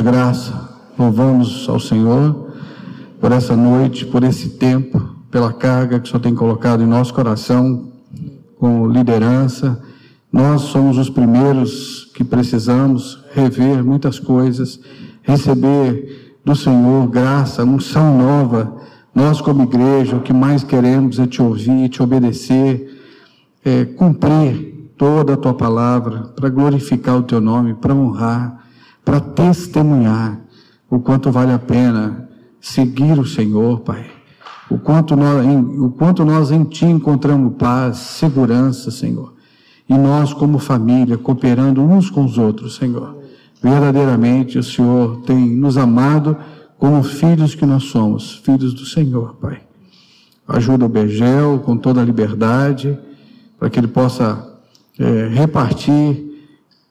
graça, louvamos ao Senhor por essa noite, por esse tempo, pela carga que o Senhor tem colocado em nosso coração, com liderança. Nós somos os primeiros que precisamos rever muitas coisas, receber do Senhor graça, unção nova. Nós, como igreja, o que mais queremos é te ouvir, te obedecer, é, cumprir toda a tua palavra, para glorificar o teu nome, para honrar para testemunhar o quanto vale a pena seguir o Senhor, Pai. O quanto nós, em, o quanto nós em Ti encontramos paz, segurança, Senhor. E nós, como família, cooperando uns com os outros, Senhor. Verdadeiramente o Senhor tem nos amado como filhos que nós somos, filhos do Senhor, Pai. Ajuda o Begel com toda a liberdade, para que ele possa é, repartir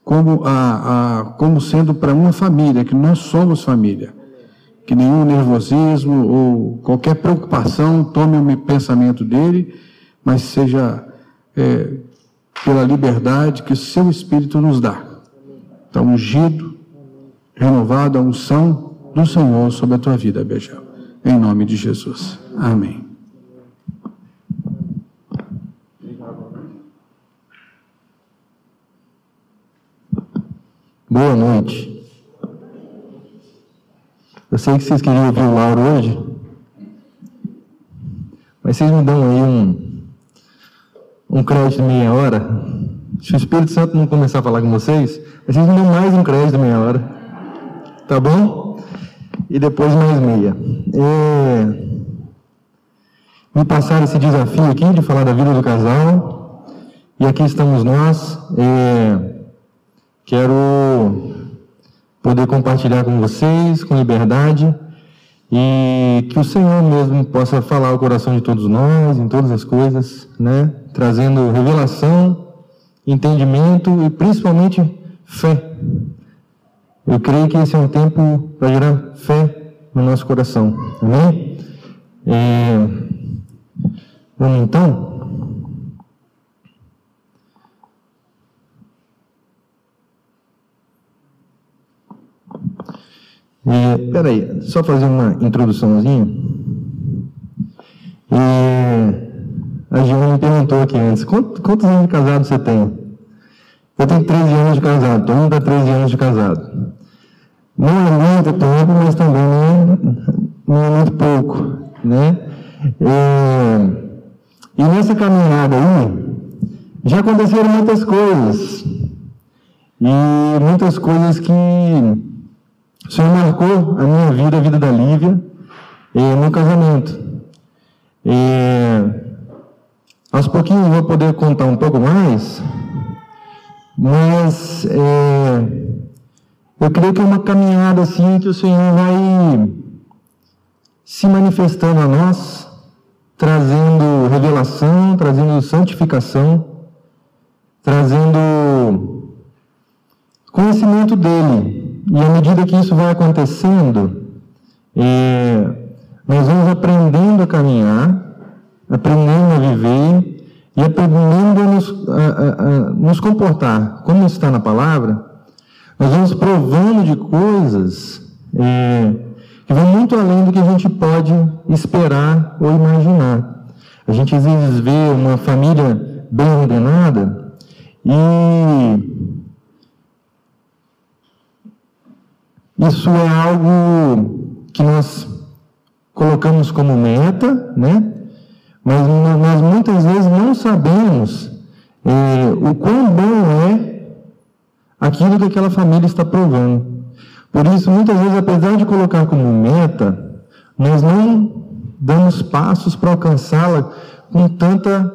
como, a, a, como sendo para uma família, que nós somos família. Que nenhum nervosismo ou qualquer preocupação tome o pensamento dele, mas seja é, pela liberdade que o seu Espírito nos dá. Então, ungido, renovado a unção do Senhor sobre a tua vida, Bejão. Em nome de Jesus. Amém. Boa noite. Eu sei que vocês queriam ouvir o Lauro hoje, mas vocês me dão aí um, um crédito de meia hora. Se o Espírito Santo não começar a falar com vocês, vocês me dão mais um crédito de meia hora. Tá bom? E depois mais meia. É... Me passaram esse desafio aqui de falar da vida do casal. E aqui estamos nós. É... Quero poder compartilhar com vocês com liberdade e que o Senhor mesmo possa falar o coração de todos nós em todas as coisas, né? Trazendo revelação, entendimento e principalmente fé. Eu creio que esse é um tempo para gerar fé no nosso coração. Amém? É... Vamos então? Peraí, só fazer uma introduçãozinha. A Giona me perguntou aqui antes, quantos, quantos anos de casado você tem? Eu tenho 13 anos de casado, todo mundo 13 anos de casado. Não é muito tempo, mas também não é, não é muito pouco, né? E nessa caminhada aí, já aconteceram muitas coisas. E muitas coisas que o Senhor marcou a minha vida, a vida da Lívia, no casamento. Aos pouquinhos eu vou poder contar um pouco mais, mas eh, eu creio que é uma caminhada assim que o Senhor vai se manifestando a nós, trazendo revelação, trazendo santificação, trazendo conhecimento dele e à medida que isso vai acontecendo, é, nós vamos aprendendo a caminhar, aprendendo a viver e aprendendo a nos, a, a, a nos comportar. Como está na palavra, nós vamos provando de coisas é, que vão muito além do que a gente pode esperar ou imaginar. A gente às vezes vê uma família bem ordenada e Isso é algo que nós colocamos como meta, né? Mas muitas vezes não sabemos é, o quão bom é aquilo que aquela família está provando. Por isso, muitas vezes, apesar de colocar como meta, nós não damos passos para alcançá-la com tanta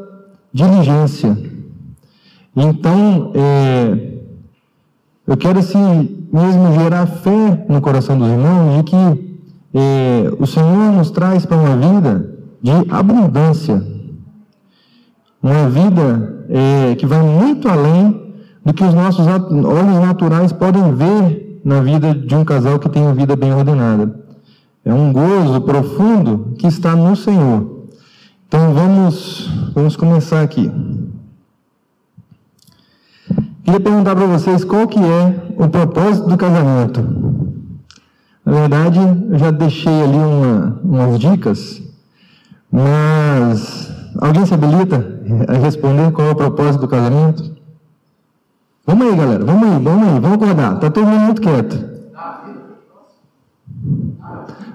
diligência. Então, é, eu quero assim mesmo gerar fé no coração dos irmãos de que eh, o Senhor nos traz para uma vida de abundância, uma vida eh, que vai muito além do que os nossos olhos naturais podem ver na vida de um casal que tem uma vida bem ordenada. É um gozo profundo que está no Senhor. Então vamos, vamos começar aqui. Queria perguntar para vocês qual que é o propósito do casamento. Na verdade, eu já deixei ali uma, umas dicas, mas alguém se habilita a responder qual é o propósito do casamento? Vamos aí, galera, vamos aí, vamos aí, vamos acordar. Está todo mundo muito quieto.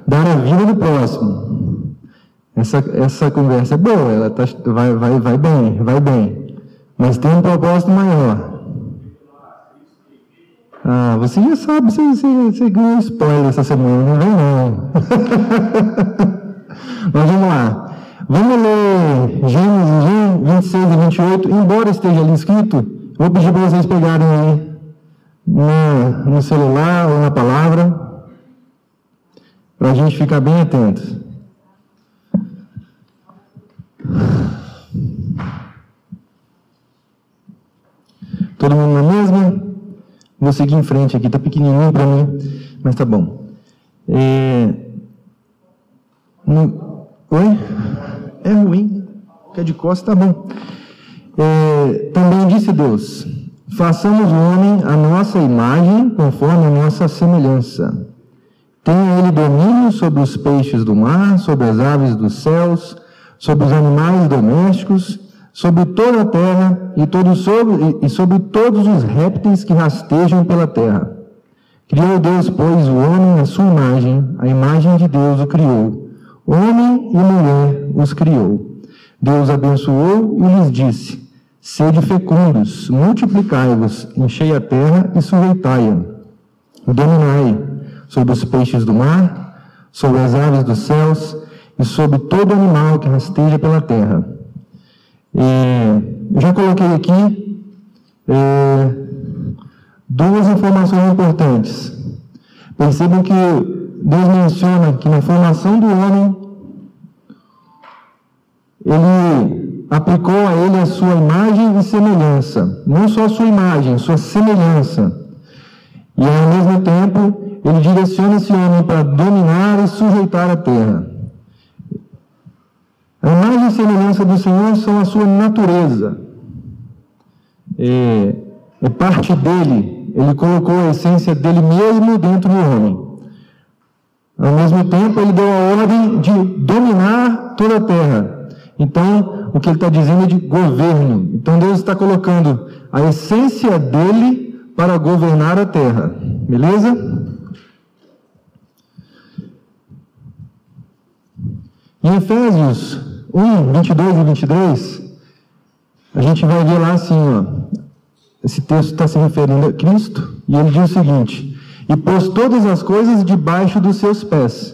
Dar a vida do próximo. Essa, essa conversa é boa, ela tá, vai, vai, vai bem, vai bem. Mas tem um propósito maior. Ah, você já sabe, você, você, você ganhou spoiler essa semana, não vem não. Mas vamos lá. Vamos ler Gênesis 26 e 28, embora esteja ali escrito, vou pedir para vocês pegarem aí no, no celular ou na palavra, para a gente ficar bem atento. Todo mundo na mesma? Vou seguir em frente aqui, está pequenininho para mim, mas tá bom. É... No... Oi? É ruim. Fica de costas, tá bom. É... Também disse Deus: façamos o homem a nossa imagem, conforme a nossa semelhança. Tenha ele domínio sobre os peixes do mar, sobre as aves dos céus, sobre os animais domésticos sobre toda a terra e, todo sobre, e sobre todos os répteis que rastejam pela terra. Criou Deus, pois, o homem à sua imagem, a imagem de Deus o criou. Homem e mulher os criou. Deus abençoou e lhes disse: Sede fecundos, multiplicai-vos, enchei a terra e sujeitai-a. Dominai sobre os peixes do mar, sobre as aves dos céus e sobre todo animal que rasteja pela terra é, já coloquei aqui é, duas informações importantes. Percebam que Deus menciona que na formação do homem, ele aplicou a ele a sua imagem e semelhança. Não só a sua imagem, sua semelhança. E ao mesmo tempo, ele direciona esse homem para dominar e sujeitar a terra. A imagem e semelhança do Senhor são a sua natureza. É, é parte dele. Ele colocou a essência dele mesmo dentro do homem. Ao mesmo tempo, ele deu a ordem de dominar toda a terra. Então, o que ele está dizendo é de governo. Então, Deus está colocando a essência dele para governar a terra. Beleza? Em Efésios 1, 22 e 23, a gente vai ver lá assim, ó, esse texto está se referindo a Cristo, e ele diz o seguinte: E pôs todas as coisas debaixo dos seus pés,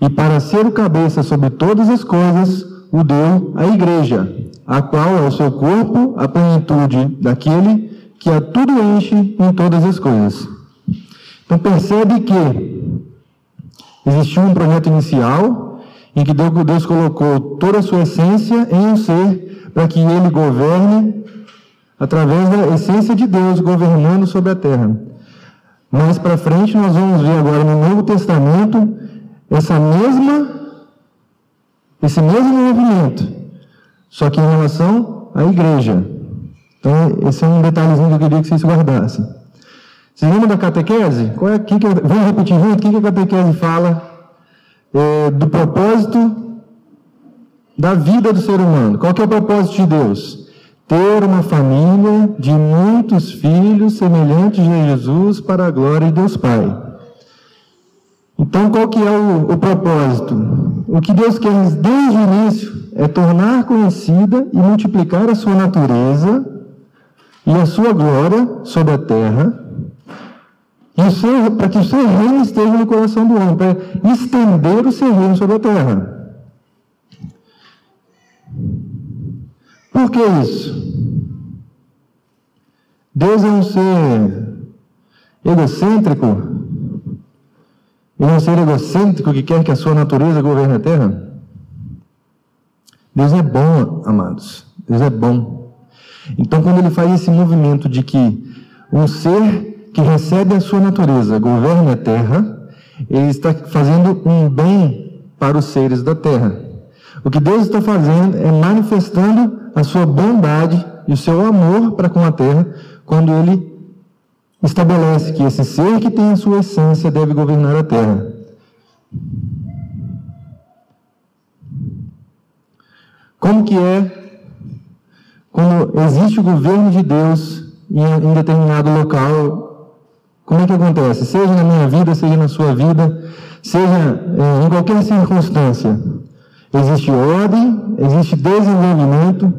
e para ser o cabeça sobre todas as coisas, o deu à igreja, a qual é o seu corpo, a plenitude daquele que a tudo enche em todas as coisas. Então percebe que existiu um projeto inicial, em que Deus colocou toda a sua essência em um ser para que ele governe através da essência de Deus governando sobre a terra. Mais para frente nós vamos ver agora no Novo Testamento essa mesma esse mesmo movimento, só que em relação à igreja. Então, esse é um detalhezinho que eu queria que vocês guardassem. Vocês lembram da catequese? Qual é, que que, vamos repetir junto? O que, que a catequese fala é, do propósito da vida do ser humano. Qual é o propósito de Deus? Ter uma família de muitos filhos semelhantes a Jesus para a glória de Deus Pai. Então, qual que é o, o propósito? O que Deus quer desde o início é tornar conhecida e multiplicar a sua natureza e a sua glória sobre a terra, para que o seu reino esteja no coração do homem, para estender o seu reino sobre a terra. Por que isso? Deus é um ser egocêntrico? Ele é um ser egocêntrico que quer que a sua natureza governe a terra? Deus é bom, amados. Deus é bom. Então, quando ele faz esse movimento de que um ser que recebe a sua natureza, governa a terra, ele está fazendo um bem para os seres da terra. O que Deus está fazendo é manifestando a sua bondade e o seu amor para com a terra, quando ele estabelece que esse ser que tem a sua essência deve governar a terra. Como que é quando existe o governo de Deus em, em determinado local? Como é que acontece? Seja na minha vida, seja na sua vida, seja é, em qualquer circunstância. Existe ordem, existe desenvolvimento,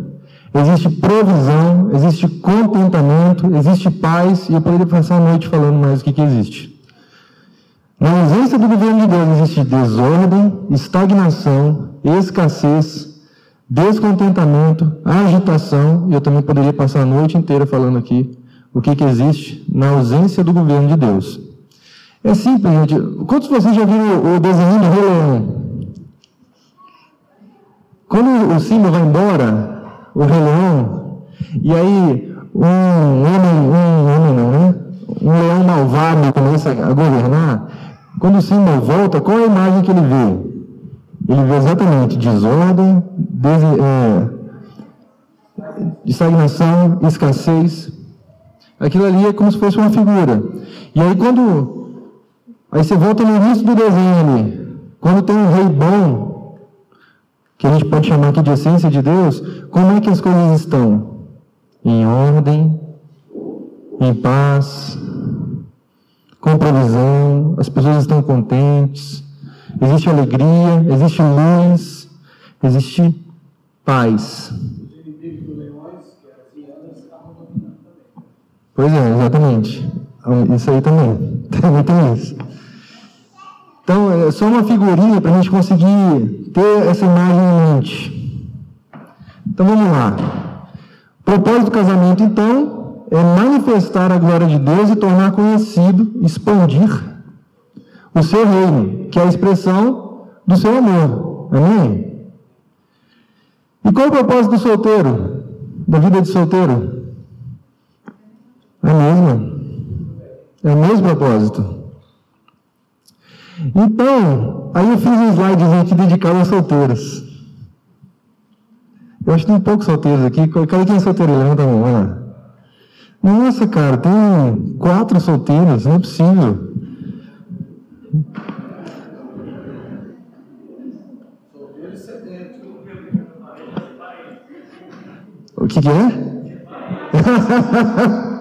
existe provisão, existe contentamento, existe paz, e eu poderia passar a noite falando mais o que, que existe. Na ausência do governo de Deus existe desordem, estagnação, escassez, descontentamento, agitação, e eu também poderia passar a noite inteira falando aqui o que, que existe na ausência do governo de Deus. É simples, gente. Quantos de vocês já viram o desenho do Rei Leão? Quando o Simba vai embora, o Rei Leão, e aí um homem, um homem não, né? Um leão malvado começa a governar, quando o Simba volta, qual é a imagem que ele vê? Ele vê exatamente desordem, des, é, estagnação, escassez. Aquilo ali é como se fosse uma figura. E aí quando. Aí você volta no início do desenho ali. Quando tem um rei bom, que a gente pode chamar aqui de essência de Deus, como é que as coisas estão? Em ordem, em paz, com provisão, as pessoas estão contentes, existe alegria, existe luz, existe paz. Pois é, exatamente. Isso aí também. Também tem isso. Então, é só uma figurinha para a gente conseguir ter essa imagem em mente. Então, vamos lá. O propósito do casamento, então, é manifestar a glória de Deus e tornar conhecido, expandir o seu reino, que é a expressão do seu amor. Amém? E qual é o propósito do solteiro? Da vida de solteiro? É a mesma. É o mesmo propósito. Então, aí eu fiz um slide aqui dedicado aos solteiros. Eu acho que tem poucos solteiros aqui. Cadê quem é solteiro? Levanta a mão, lá. Nossa, cara, tem quatro solteiros, não é possível. O que, que é?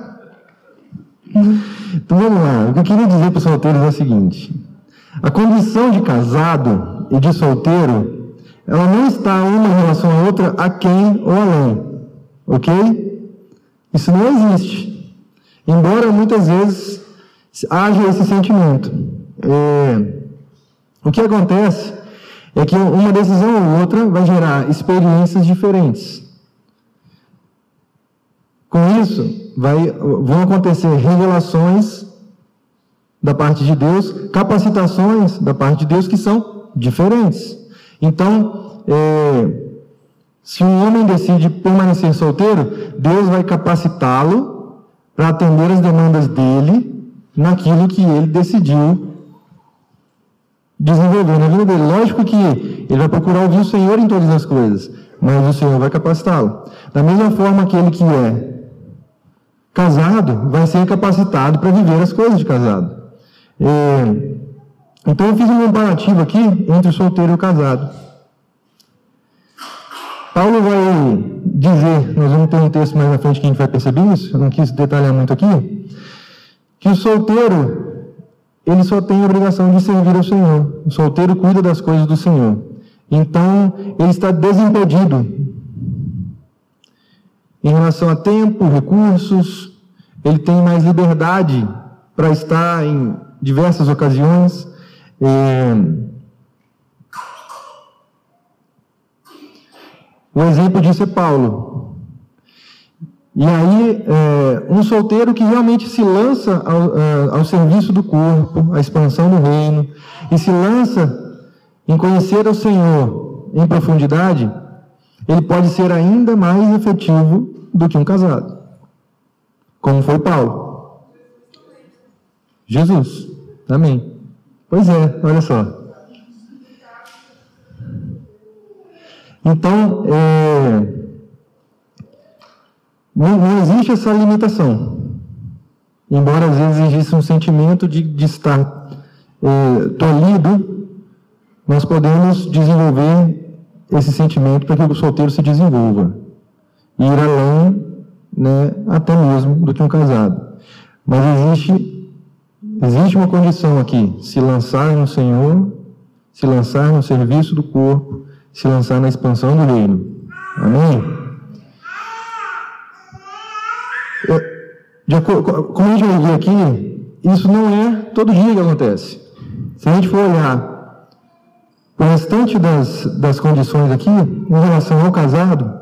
então vamos lá. O que eu queria dizer para os solteiros é o seguinte: a condição de casado e de solteiro, ela não está uma em relação à outra a quem ou além. Ok? Isso não existe. Embora muitas vezes haja esse sentimento. É, o que acontece é que uma decisão ou outra vai gerar experiências diferentes. Com isso, vai, vão acontecer revelações da parte de Deus, capacitações da parte de Deus que são diferentes. Então, é, se um homem decide permanecer solteiro, Deus vai capacitá-lo para atender as demandas dele naquilo que ele decidiu desenvolver na vida dele. Lógico que ele vai procurar ouvir o Senhor em todas as coisas, mas o Senhor vai capacitá-lo. Da mesma forma que ele que é casado vai ser capacitado para viver as coisas de casado. É, então eu fiz um comparativo aqui entre o solteiro e o casado. Paulo vai dizer, nós vamos ter um texto mais na frente que a gente vai perceber isso, eu não quis detalhar muito aqui, que o solteiro, ele só tem a obrigação de servir ao Senhor. O solteiro cuida das coisas do Senhor. Então, ele está desimpedido em relação a tempo, recursos, ele tem mais liberdade para estar em diversas ocasiões. É... O exemplo disso é Paulo. E aí, é, um solteiro que realmente se lança ao, é, ao, serviço do corpo, à expansão do reino, e se lança em conhecer o Senhor em profundidade, ele pode ser ainda mais efetivo do que um casado, como foi Paulo. Jesus. Amém. Pois é, olha só. Então, é, não, não, existe essa limitação. Embora às vezes exista um sentimento de, de estar é, tolhido nós podemos desenvolver esse sentimento para que o solteiro se desenvolva e ir além, né, até mesmo do que um casado. Mas existe, existe uma condição aqui: se lançar no Senhor, se lançar no serviço do corpo, se lançar na expansão do reino. Amém? acordo, como a gente ver aqui, isso não é todo dia que acontece. Se a gente for olhar o restante das, das condições aqui, em relação ao casado,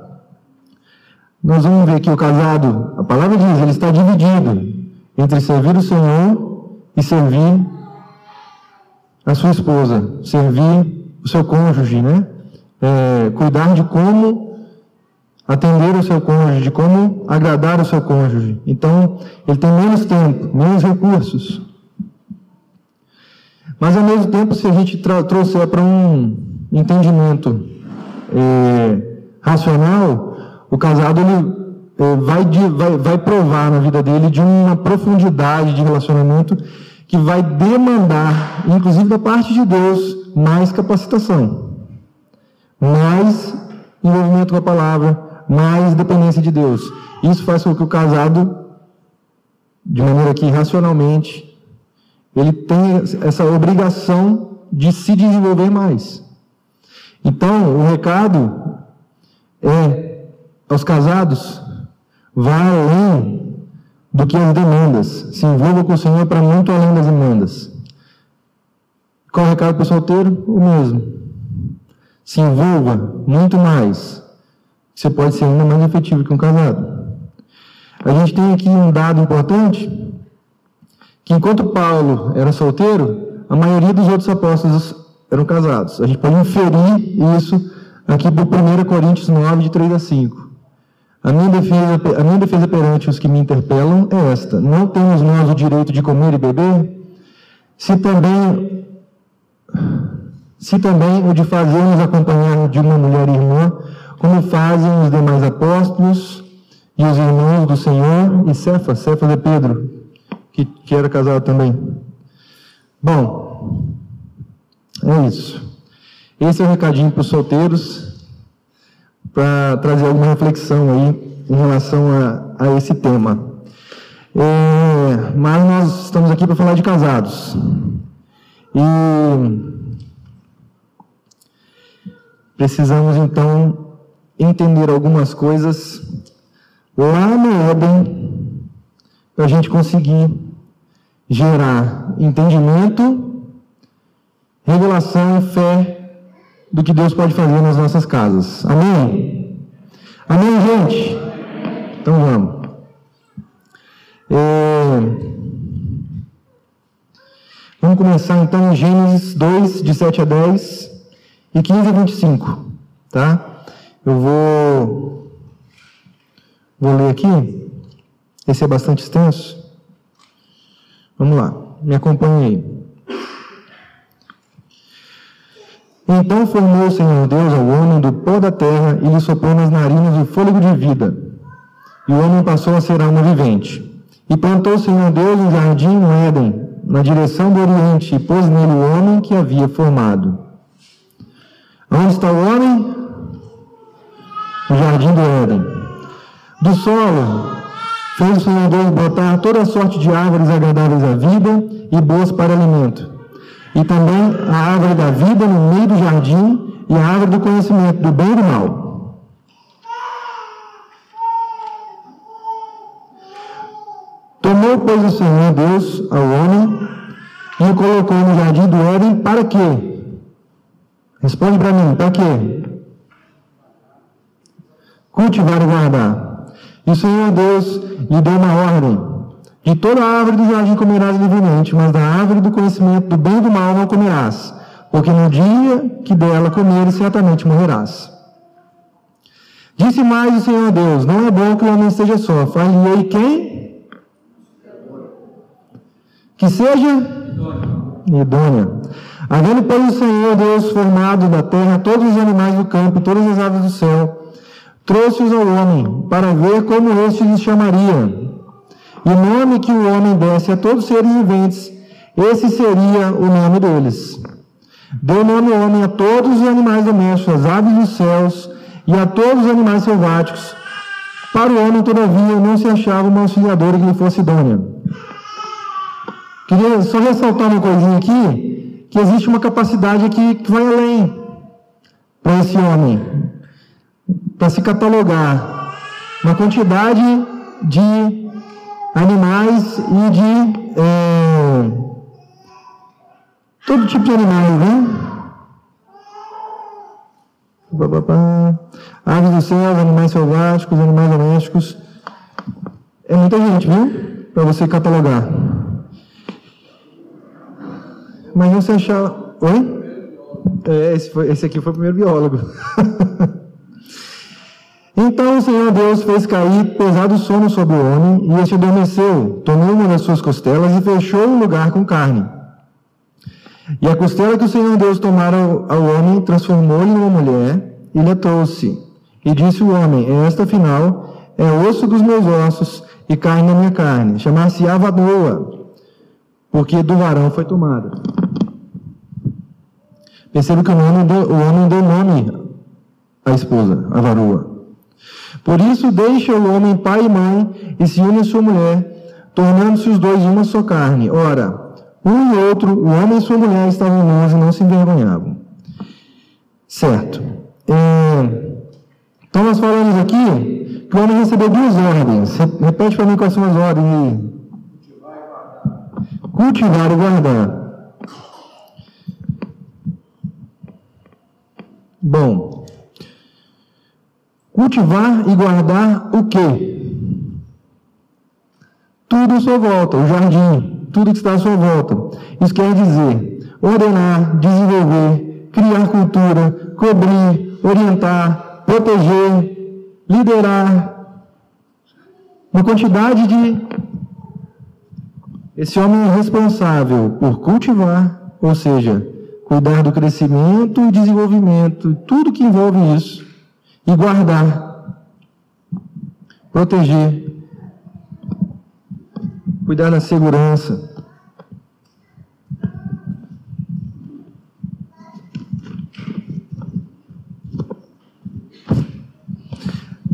nós vamos ver que o casado, a palavra diz, ele está dividido entre servir o Senhor e servir a sua esposa, servir o seu cônjuge, né? É, cuidar de como atender o seu cônjuge, de como agradar o seu cônjuge. Então, ele tem menos tempo, menos recursos. Mas, ao mesmo tempo, se a gente trouxer para um entendimento é, racional, o casado ele, é, vai, de, vai, vai provar na vida dele de uma profundidade de relacionamento que vai demandar, inclusive da parte de Deus, mais capacitação, mais envolvimento com a palavra, mais dependência de Deus. Isso faz com que o casado, de maneira que racionalmente, ele tenha essa obrigação de se desenvolver mais. Então, o recado é aos casados, vá além do que as demandas. Se envolva com o Senhor para muito além das demandas. Qual é o recado para o solteiro? O mesmo. Se envolva muito mais você pode ser ainda mais efetivo que um casado. A gente tem aqui um dado importante, que enquanto Paulo era solteiro, a maioria dos outros apóstolos eram casados. A gente pode inferir isso aqui por 1 Coríntios 9, de 3 a 5. A minha, defesa, a minha defesa perante os que me interpelam é esta: Não temos nós o direito de comer e beber? Se também, se também o de fazermos acompanhar de uma mulher irmã, como fazem os demais apóstolos e os irmãos do Senhor e Cefas, Cefas é Pedro, que, que era casado também. Bom, é isso. Esse é o recadinho para os solteiros, para trazer alguma reflexão aí em relação a, a esse tema. É, mas nós estamos aqui para falar de casados. E precisamos então entender algumas coisas lá no Éden, para a gente conseguir gerar entendimento, revelação fé do que Deus pode fazer nas nossas casas. Amém? Amém, gente? Então vamos. É... Vamos começar então em Gênesis 2, de 7 a 10 e 15 a 25, tá? Eu vou, vou ler aqui. Esse é bastante extenso. Vamos lá, me acompanhe aí. Então formou o Senhor Deus ao homem do pó da terra e lhe soprou nas narinas o fôlego de vida. E o homem passou a ser alma vivente. E plantou o Senhor Deus um jardim no Éden, na direção do Oriente, e pôs nele o homem que havia formado. Onde está o homem? no jardim do Éden. Do solo fez o Senhor botar toda sorte de árvores agradáveis à vida e boas para alimento. E também a árvore da vida no meio do jardim e a árvore do conhecimento do bem e do mal. Tomou, pois, o Senhor Deus ao homem e o colocou no jardim do Éden para quê? Responde para mim, para quê? cultivar e guardar. E o Senhor Deus lhe deu uma ordem. De toda árvore do jardim comerás livremente, mas da árvore do conhecimento do bem e do mal não comerás, porque no dia que dela comeres, certamente morrerás. Disse mais o Senhor Deus: Não é bom que o homem esteja só. Falei quem? Que seja idônea. Havendo, pois, o Senhor Deus formado da terra todos os animais do campo e todas as aves do céu, trouxe-os ao homem, para ver como este lhes chamaria. E o nome que o homem desse a todos os seres viventes, esse seria o nome deles. Deu nome ao homem a todos os animais domésticos, às aves dos céus e a todos os animais selváticos. Para o homem, todavia, não se achava uma auxiliadora que lhe fosse idônea. Queria só ressaltar uma coisinha aqui, que existe uma capacidade aqui que vai além para esse homem, para se catalogar. Uma quantidade de animais e de é, todo tipo de animais, né? Aves do céu, animais selváticos, animais domésticos. É muita gente, viu? Para você catalogar. Mas você achar. Oi? É, esse, foi, esse aqui foi o primeiro biólogo. Então o Senhor Deus fez cair pesado sono sobre o homem, e este adormeceu, tomou uma das suas costelas e fechou o lugar com carne. E a costela que o Senhor Deus tomara ao homem, transformou-lhe numa mulher, e lhe trouxe. E disse o homem: Esta, afinal, é osso dos meus ossos e carne da minha carne. Chamar-se-á porque do varão foi tomada. Perceba que o homem deu, o homem deu nome à esposa, a varoa. Por isso, deixa o homem pai e mãe e se une sua mulher, tornando-se os dois uma só carne. Ora, um e outro, o homem e sua mulher, estavam nus e não se envergonhavam. Certo. É, então, nós falamos aqui que o homem recebeu duas ordens. Repete para mim quais são as ordens. Cultivar e guardar. Bom, Cultivar e guardar o quê? Tudo à sua volta, o jardim, tudo que está à sua volta. Isso quer dizer ordenar, desenvolver, criar cultura, cobrir, orientar, proteger, liderar. Uma quantidade de. Esse homem é responsável por cultivar, ou seja, cuidar do crescimento e desenvolvimento, tudo que envolve isso e guardar, proteger, cuidar da segurança.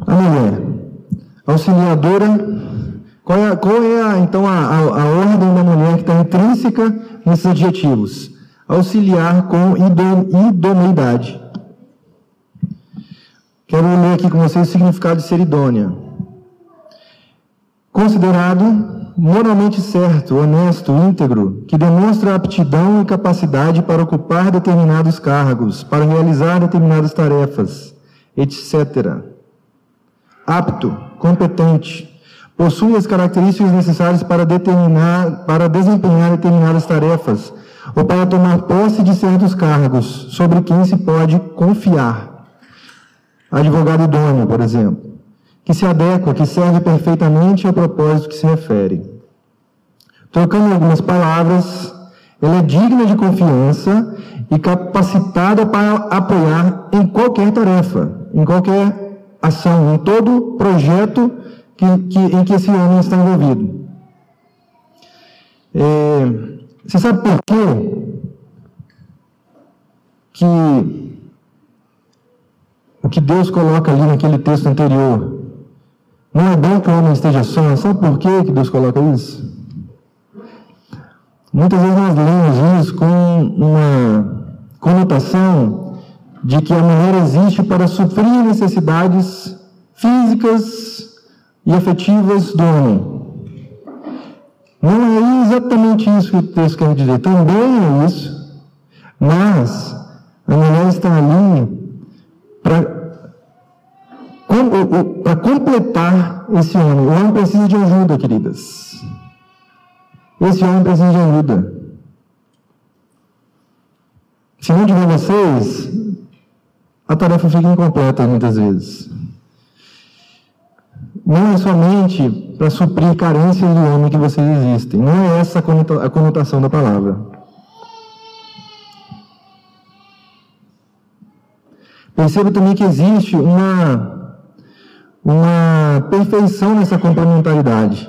A mulher, auxiliadora, qual é, qual é então a, a, a ordem da mulher que está intrínseca nesses adjetivos? Auxiliar com idoneidade. Quero ler aqui com vocês o significado de ser idônea. Considerado moralmente certo, honesto, íntegro, que demonstra aptidão e capacidade para ocupar determinados cargos, para realizar determinadas tarefas, etc. Apto, competente, possui as características necessárias para, determinar, para desempenhar determinadas tarefas ou para tomar posse de certos cargos sobre quem se pode confiar advogado idôneo, por exemplo, que se adequa, que serve perfeitamente ao propósito que se refere. Trocando algumas palavras, ela é digna de confiança e capacitada para apoiar em qualquer tarefa, em qualquer ação, em todo projeto que, que, em que esse homem está envolvido. É, você sabe por quê? Que o que Deus coloca ali naquele texto anterior. Não é bom que o homem esteja só. Sabe por quê que Deus coloca isso? Muitas vezes nós lemos isso com uma conotação de que a mulher existe para suprir necessidades físicas e afetivas do homem. Não é exatamente isso que o texto quer dizer. Também é isso, mas a mulher está ali para para completar esse homem. O homem precisa de ajuda, queridas. Esse homem precisa de ajuda. Se não tiver vocês, a tarefa fica incompleta muitas vezes. Não é somente para suprir carências do homem que vocês existem. Não é essa a conotação da palavra. Perceba também que existe uma uma perfeição nessa complementaridade.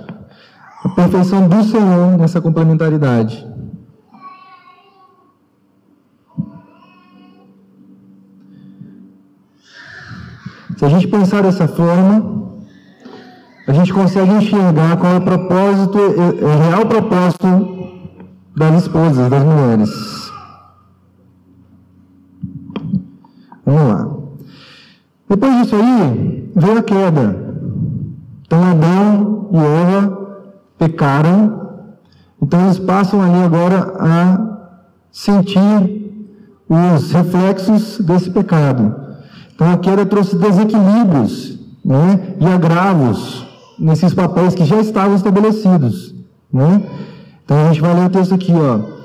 A perfeição do Senhor nessa complementaridade. Se a gente pensar dessa forma, a gente consegue enxergar qual é o propósito, é, é, é o real propósito das esposas, das mulheres. Vamos lá. Depois disso aí, veio a queda. Então Adão e Eva pecaram. Então eles passam ali agora a sentir os reflexos desse pecado. Então a queda trouxe desequilíbrios né, e agravos nesses papéis que já estavam estabelecidos. Né? Então a gente vai ler o texto aqui, ó.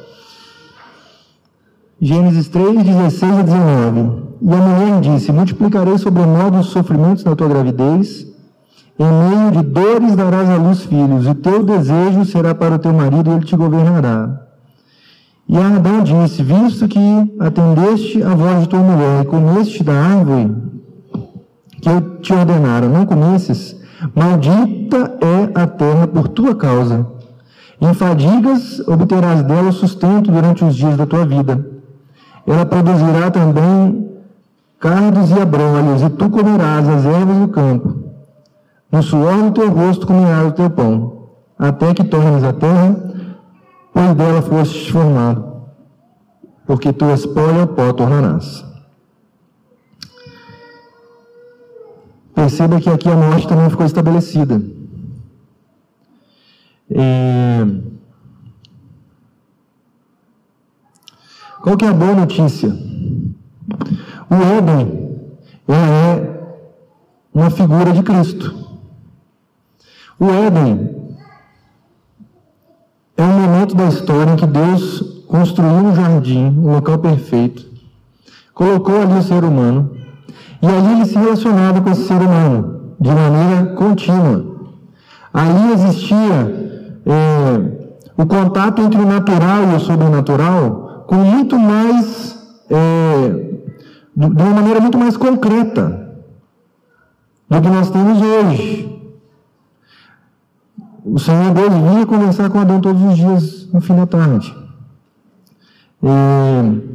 Gênesis 3, 16 a 19. E a mulher disse: Multiplicarei sobre modo os sofrimentos na tua gravidez, em meio de dores darás à luz filhos, e teu desejo será para o teu marido, e ele te governará. E Adão disse: Visto que atendeste a voz de tua mulher e comeste da árvore que eu te ordenara, não comesses, maldita é a terra por tua causa. Em fadigas obterás dela sustento durante os dias da tua vida. Ela produzirá também cardos e abrolhos, e tu comerás as ervas do campo. No suor do teu rosto comerás o teu pão, até que tornes a terra, pois dela fostes formado, porque tu espólio ao pó tornarás. Perceba que aqui a morte também ficou estabelecida. É... Qual que é a boa notícia? O Éden, é uma figura de Cristo. O Éden é um momento da história em que Deus construiu um jardim, um local perfeito, colocou ali o ser humano, e ali ele se relacionava com esse ser humano, de maneira contínua. Ali existia é, o contato entre o natural e o sobrenatural com muito mais é, de uma maneira muito mais concreta do que nós temos hoje. O Senhor Deus vinha conversar com Adão todos os dias no fim da tarde. E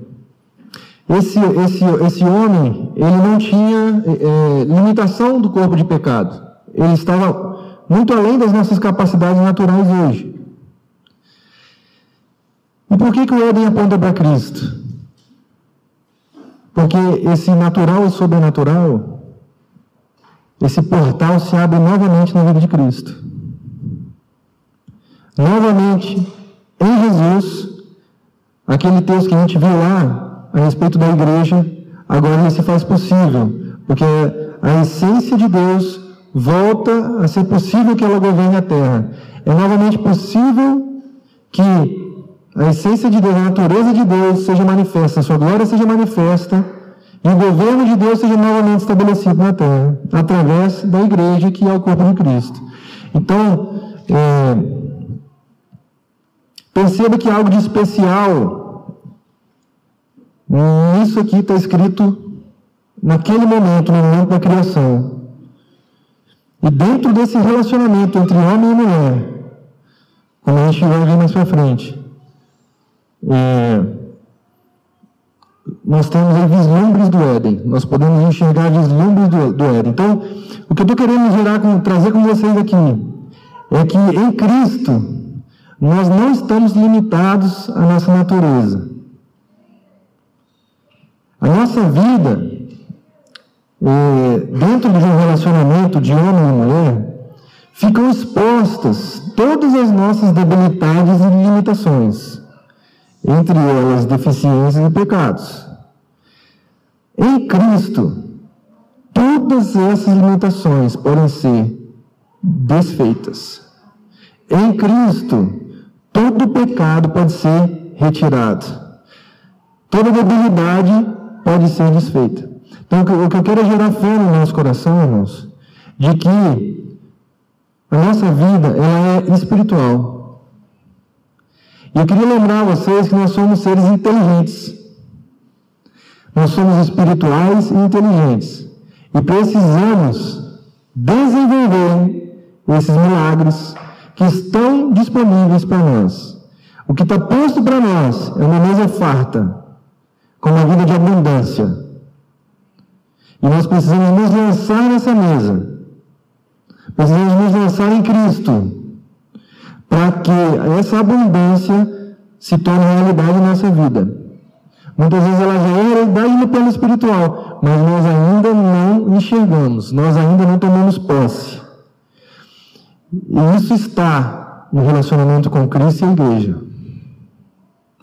esse, esse, esse homem, ele não tinha é, limitação do corpo de pecado. Ele estava muito além das nossas capacidades naturais hoje. E por que, que o Éden aponta para Cristo? Porque esse natural e sobrenatural, esse portal se abre novamente na vida de Cristo. Novamente, em Jesus, aquele texto que a gente viu lá a respeito da igreja, agora se faz possível, porque a essência de Deus volta a ser possível que ela governe a terra. É novamente possível que a essência de Deus, a natureza de Deus seja manifesta, a sua glória seja manifesta, e o governo de Deus seja novamente estabelecido na terra, através da igreja que é o corpo de Cristo. Então, é, perceba que algo de especial, isso aqui está escrito naquele momento, no momento da criação. E dentro desse relacionamento entre homem e mulher, como a gente vai ver mais para frente, é, nós temos aí vislumbres do Éden. Nós podemos enxergar vislumbres do, do Éden. Então, o que eu estou querendo gerar, trazer com vocês aqui é que em Cristo nós não estamos limitados à nossa natureza. A nossa vida, é, dentro de um relacionamento de homem e mulher, ficam expostas todas as nossas debilidades e limitações entre elas deficiências e pecados. Em Cristo, todas essas limitações podem ser desfeitas. Em Cristo, todo pecado pode ser retirado. Toda debilidade pode ser desfeita. Então, o que eu quero é gerar fé no nosso coração, irmãos, de que a nossa vida ela é espiritual. E eu queria lembrar a vocês que nós somos seres inteligentes. Nós somos espirituais e inteligentes. E precisamos desenvolver esses milagres que estão disponíveis para nós. O que está posto para nós é uma mesa farta, com uma vida de abundância. E nós precisamos nos lançar nessa mesa. Precisamos nos lançar em Cristo. Para que essa abundância se torne realidade em nossa vida. Muitas vezes ela já é realidade no plano espiritual, mas nós ainda não enxergamos, nós ainda não tomamos posse. E isso está no relacionamento com Cristo e a igreja.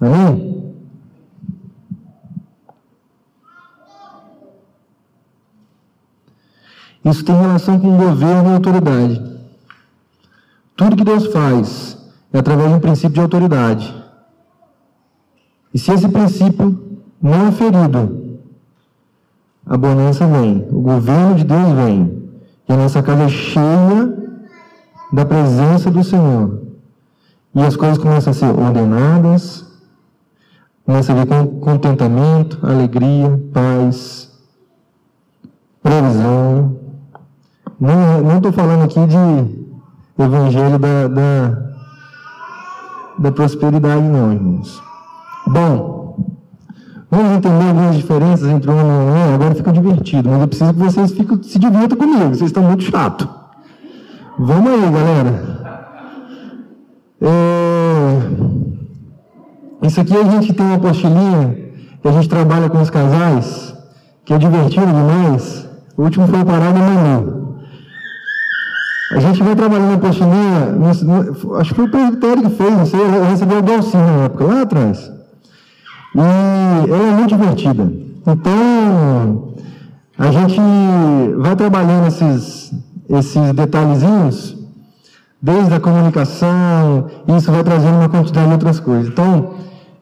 Amém? Isso tem relação com governo e autoridade. Tudo que Deus faz é através de um princípio de autoridade. E se esse princípio não é ferido, a bonança vem, o governo de Deus vem, e a nossa casa é cheia da presença do Senhor. E as coisas começam a ser ordenadas, começa a ver contentamento, alegria, paz, provisão. Não estou falando aqui de evangelho da, da, da prosperidade, não, irmãos. Bom, vamos entender algumas diferenças entre o homem e mulher? Agora fica divertido, mas eu preciso que vocês fiquem, se divirtam comigo, vocês estão muito chato. Vamos aí, galera. É... Isso aqui a gente tem uma apostilinha que a gente trabalha com os casais, que é divertido demais. O último foi o Parada Manu. A gente vai trabalhando na apostilinha, acho que foi o presbitério que fez, não sei, eu recebi o Dalcinho na época, lá atrás. E ela é muito divertida. Então, a gente vai trabalhando esses, esses detalhezinhos, desde a comunicação, isso vai trazendo uma quantidade de outras coisas. Então,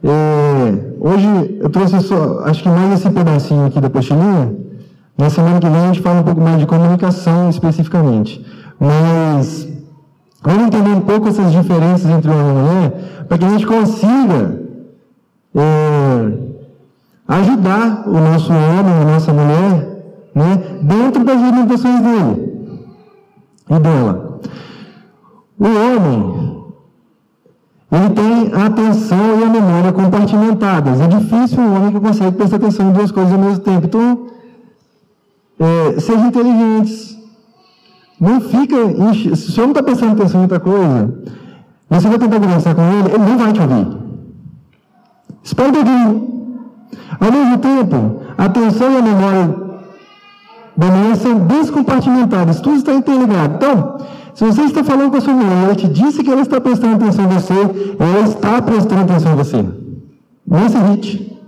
é, hoje eu trouxe só, acho que mais esse pedacinho aqui da postilinha. Na semana que vem a gente fala um pouco mais de comunicação especificamente. Mas vamos entender um pouco essas diferenças entre o homem e a mulher, para que a gente consiga é, ajudar o nosso homem, a nossa mulher, né, dentro das limitações dele e dela. O homem, ele tem a atenção e a memória compartimentadas. É difícil o homem que consegue prestar atenção em duas coisas ao mesmo tempo. Então, é, sejam inteligentes. Não fica. Se o senhor não está prestando atenção em outra coisa, você vai tentar conversar com ele, ele não vai te ouvir. Espera um pouquinho. Ao mesmo tempo, a atenção e a memória da mulher são descompartimentadas, tudo está interligado. Então, se você está falando com a sua mulher, ela te disse que ela está prestando atenção em você, ela está prestando atenção em você. Não se irrite.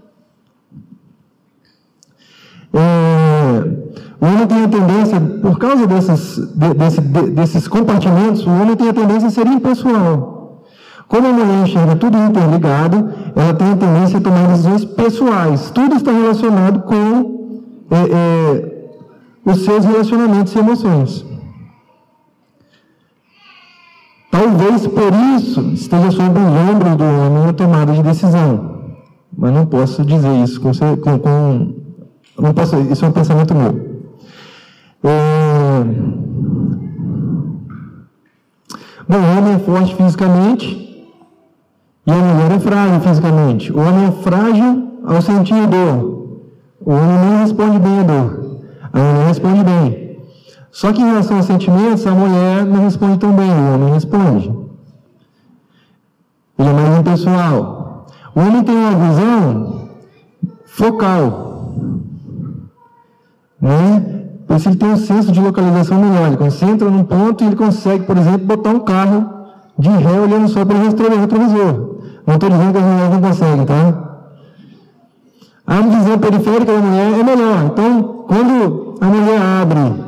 É, o homem tem a tendência, por causa desses, de, desse, de, desses compartimentos, o homem tem a tendência a ser impessoal. Como a mulher enxerga tudo interligado, ela tem a tendência a tomar decisões pessoais. Tudo está relacionado com é, é, os seus relacionamentos e emoções. Talvez por isso esteja sobre o ombro do homem a tomada de decisão. Mas não posso dizer isso com, com, com não posso, isso é um pensamento meu. É, bom, o homem é forte fisicamente, e a mulher é frágil fisicamente. O homem é frágil ao sentir dor. O homem não responde bem à dor. A mulher responde bem. Só que em relação aos sentimentos, a mulher não responde tão bem, o homem responde. Ele é mais impessoal. O homem tem uma visão focal. Né? Por isso ele tem um senso de localização melhor. Ele concentra num ponto e ele consegue, por exemplo, botar um carro de ré olhando só pelo retrovisor. Não estou dizendo que as mulheres não conseguem, tá? A visão periférica da mulher é melhor. Então, quando a mulher abre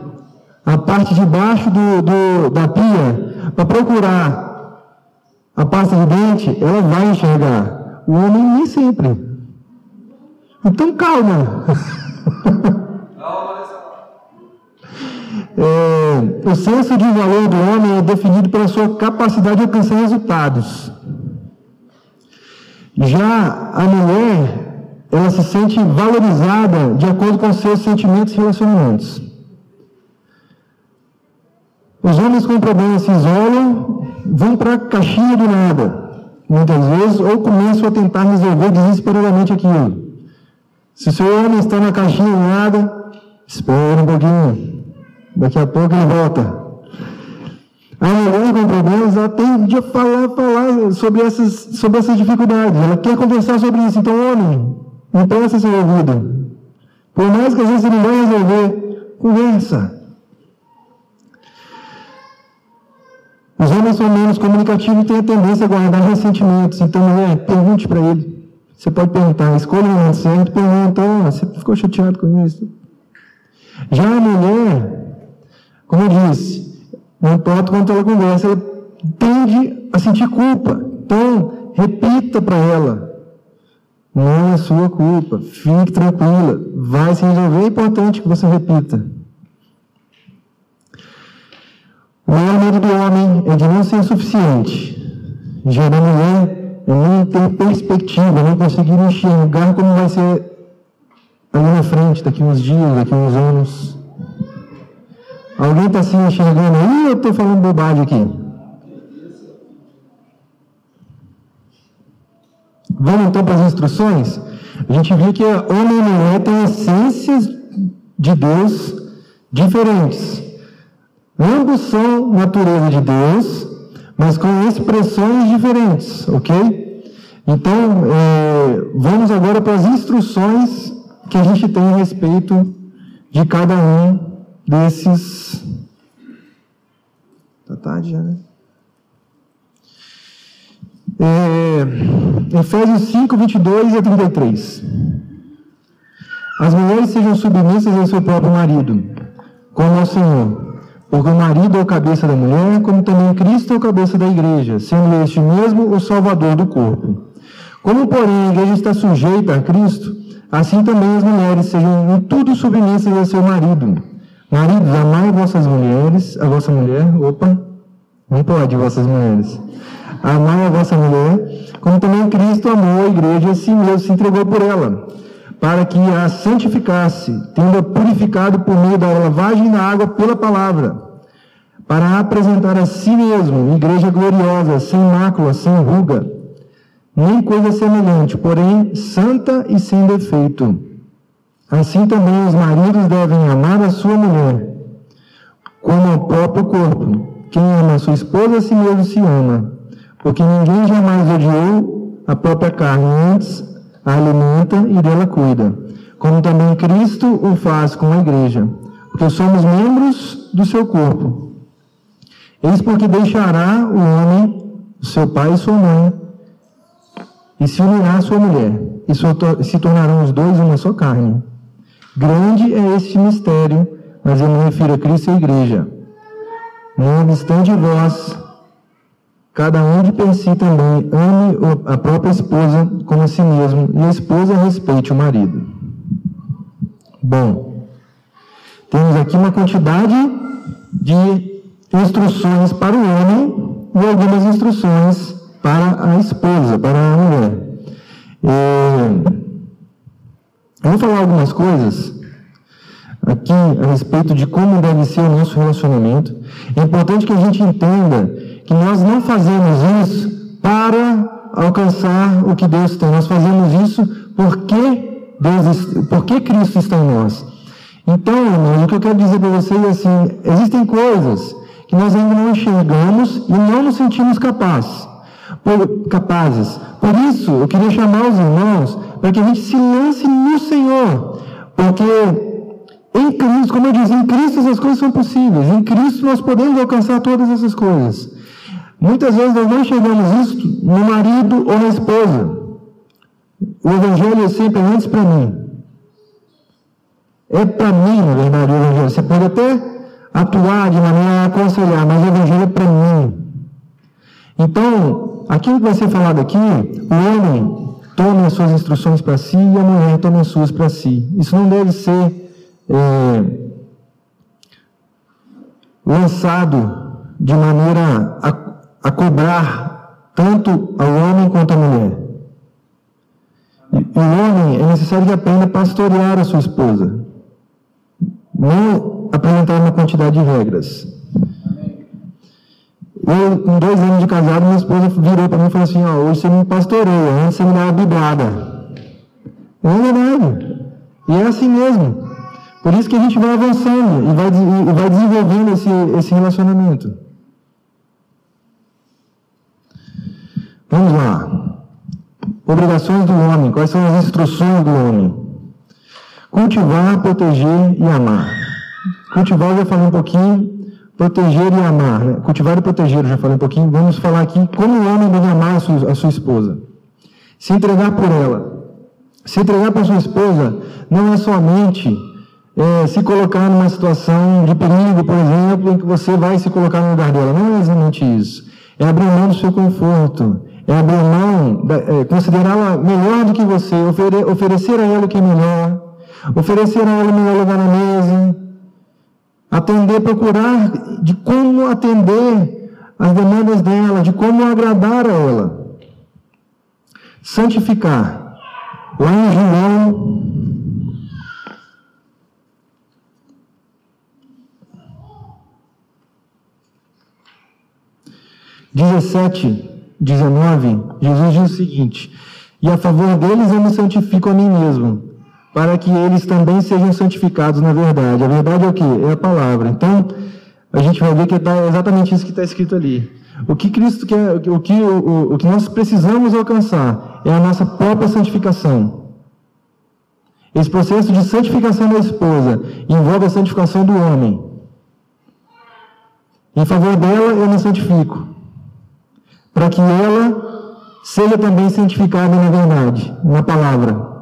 a parte de baixo do, do da pia para procurar a pasta de dente, ela vai enxergar. O homem nem sempre. Então, calma. é, o senso de valor do homem é definido pela sua capacidade de alcançar resultados. Já a mulher, ela se sente valorizada de acordo com seus sentimentos e relacionamentos. Os homens com problemas se isolam, vão para a caixinha do nada, muitas vezes, ou começam a tentar resolver desesperadamente aquilo. Se o seu homem está na caixinha do nada, Espera um pouquinho. Daqui a pouco ele volta. A mulher com problemas, ela tem de falar, falar sobre essas, sobre essas dificuldades. Ela quer conversar sobre isso. Então, homem, não presta seu ouvido. Por mais que às vezes ele não vai resolver, conversa. Os homens são menos comunicativos e têm a tendência a guardar ressentimentos. Então, mulher, pergunte para ele. Você pode perguntar, escolha o momento certo, pergunta, oh, você ficou chateado com isso? Já a mulher, como eu disse, não importa quanto ela conversa, ela tende a sentir culpa. Então, repita para ela. Não é sua culpa. Fique tranquila. Vai se resolver. É importante que você repita. O maior medo do homem é de não ser suficiente. Já da mulher é não ter perspectiva, não conseguir enxergar como vai ser ali na frente, daqui uns dias, daqui uns anos. Alguém está se enxergando aí ou estou falando bobagem aqui? Vamos então para as instruções? A gente viu que homem e mulher têm essências de Deus diferentes. Ambos são natureza de Deus, mas com expressões diferentes, ok? Então, é, vamos agora para as instruções que a gente tem a respeito de cada um desses. Tá tarde já, né? É, Efésios 5, 22 a 33. As mulheres sejam submissas ao seu próprio marido, como ao Senhor. Porque o marido é o cabeça da mulher, como também Cristo é o cabeça da igreja, sendo este mesmo o salvador do corpo. Como, porém, a igreja está sujeita a Cristo, assim também as mulheres sejam em tudo submissas ao seu marido. Maridos, amai vossas mulheres, a vossa mulher, opa, não pode, vossas mulheres. Amai a vossa mulher, como também Cristo amou a igreja e si mesmo se entregou por ela, para que a santificasse, tendo-a purificado por meio da lavagem da água pela palavra, para apresentar a si mesmo igreja gloriosa, sem mácula, sem ruga, nem coisa semelhante, porém santa e sem defeito. Assim também os maridos devem amar a sua mulher, como o próprio corpo. Quem ama a sua esposa, a si mesmo se ama. Porque ninguém jamais odiou a própria carne, antes a alimenta e dela cuida. Como também Cristo o faz com a igreja. Porque somos membros do seu corpo. Eis porque deixará o homem, seu pai e sua mãe, e se unirá à sua mulher, e se tornarão os dois uma só carne. Grande é este mistério, mas eu me refiro a Cristo e a igreja. Não obstante vós, cada um de per si também ame a própria esposa como a si mesmo, e a esposa respeite o marido. Bom, temos aqui uma quantidade de instruções para o homem e algumas instruções para a esposa, para a mulher. É, eu vou falar algumas coisas aqui a respeito de como deve ser o nosso relacionamento. É importante que a gente entenda que nós não fazemos isso para alcançar o que Deus tem. Nós fazemos isso porque Deus, porque Cristo está em nós. Então, irmãos, o que eu quero dizer para vocês é assim: existem coisas que nós ainda não enxergamos e não nos sentimos capazes. Por, capazes. Por isso, eu queria chamar os irmãos para que a gente se lance no Senhor, porque em Cristo, como eu disse, em Cristo essas coisas são possíveis. Em Cristo nós podemos alcançar todas essas coisas. Muitas vezes nós não enxergamos isso no marido ou na esposa. O Evangelho é sempre antes para mim. É para mim, na verdade, o Evangelho. Você pode até atuar de maneira a aconselhar, mas o Evangelho é para mim. Então, aquilo que vai ser falado aqui, o homem tome as suas instruções para si e a mulher tome as suas para si. Isso não deve ser é, lançado de maneira a, a cobrar tanto ao homem quanto à mulher. O homem é necessário que aprenda a pastorear a sua esposa, não apresentar uma quantidade de regras. Eu, com dois anos de casado, minha esposa virou para mim e falou assim: hoje você me pastoreia, antes você me uma biblada. É verdade. E é assim mesmo. Por isso que a gente vai avançando e vai, e vai desenvolvendo esse, esse relacionamento. Vamos lá. Obrigações do homem. Quais são as instruções do homem? Cultivar, proteger e amar. Cultivar eu já falei um pouquinho. Proteger e amar. Né? Cultivar e proteger eu já falei um pouquinho. Vamos falar aqui como o homem deve amar a sua, a sua esposa. Se entregar por ela. Se entregar por sua esposa não é somente é, se colocar numa situação de perigo, por exemplo, em que você vai se colocar no lugar dela. Não é exatamente isso. É abrir mão do seu conforto. É abrir mão, é, considerá-la melhor do que você, ofere, oferecer a ela o que é melhor, oferecer a ela o melhor lugar na mesa, atender, procurar de como atender as demandas dela, de como agradar a ela. Santificar. Lá em João 17, 19, Jesus diz o seguinte: E a favor deles eu me santifico a mim mesmo, para que eles também sejam santificados na verdade. A verdade é o que? É a palavra. Então, a gente vai ver que é exatamente isso que está escrito ali. O que Cristo quer, o que, o, o que nós precisamos alcançar é a nossa própria santificação. Esse processo de santificação da esposa envolve a santificação do homem. Em favor dela, eu me santifico para que ela seja também santificada na verdade, na palavra.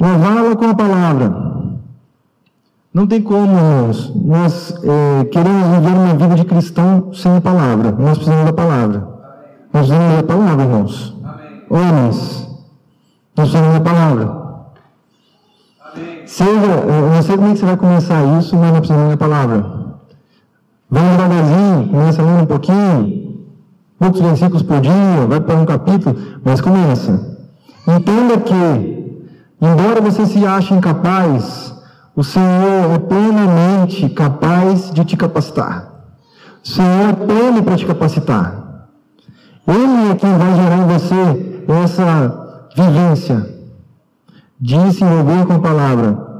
Lavá-la com a palavra. Não tem como, irmãos, nós é, queremos viver uma vida de cristão sem a palavra. Nós precisamos da palavra. Nós precisamos da palavra, irmãos. Homens, nós precisamos da palavra. Seja, eu não sei como é que você vai começar isso, mas nós precisamos da palavra. Vai devagarzinho, começa lendo um pouquinho, poucos versículos por dia, vai para um capítulo, mas começa. Entenda que, embora você se ache incapaz, o Senhor é plenamente capaz de te capacitar. O Senhor é pleno para te capacitar. Ele é quem vai gerar em você essa vivência de se envolver com a palavra.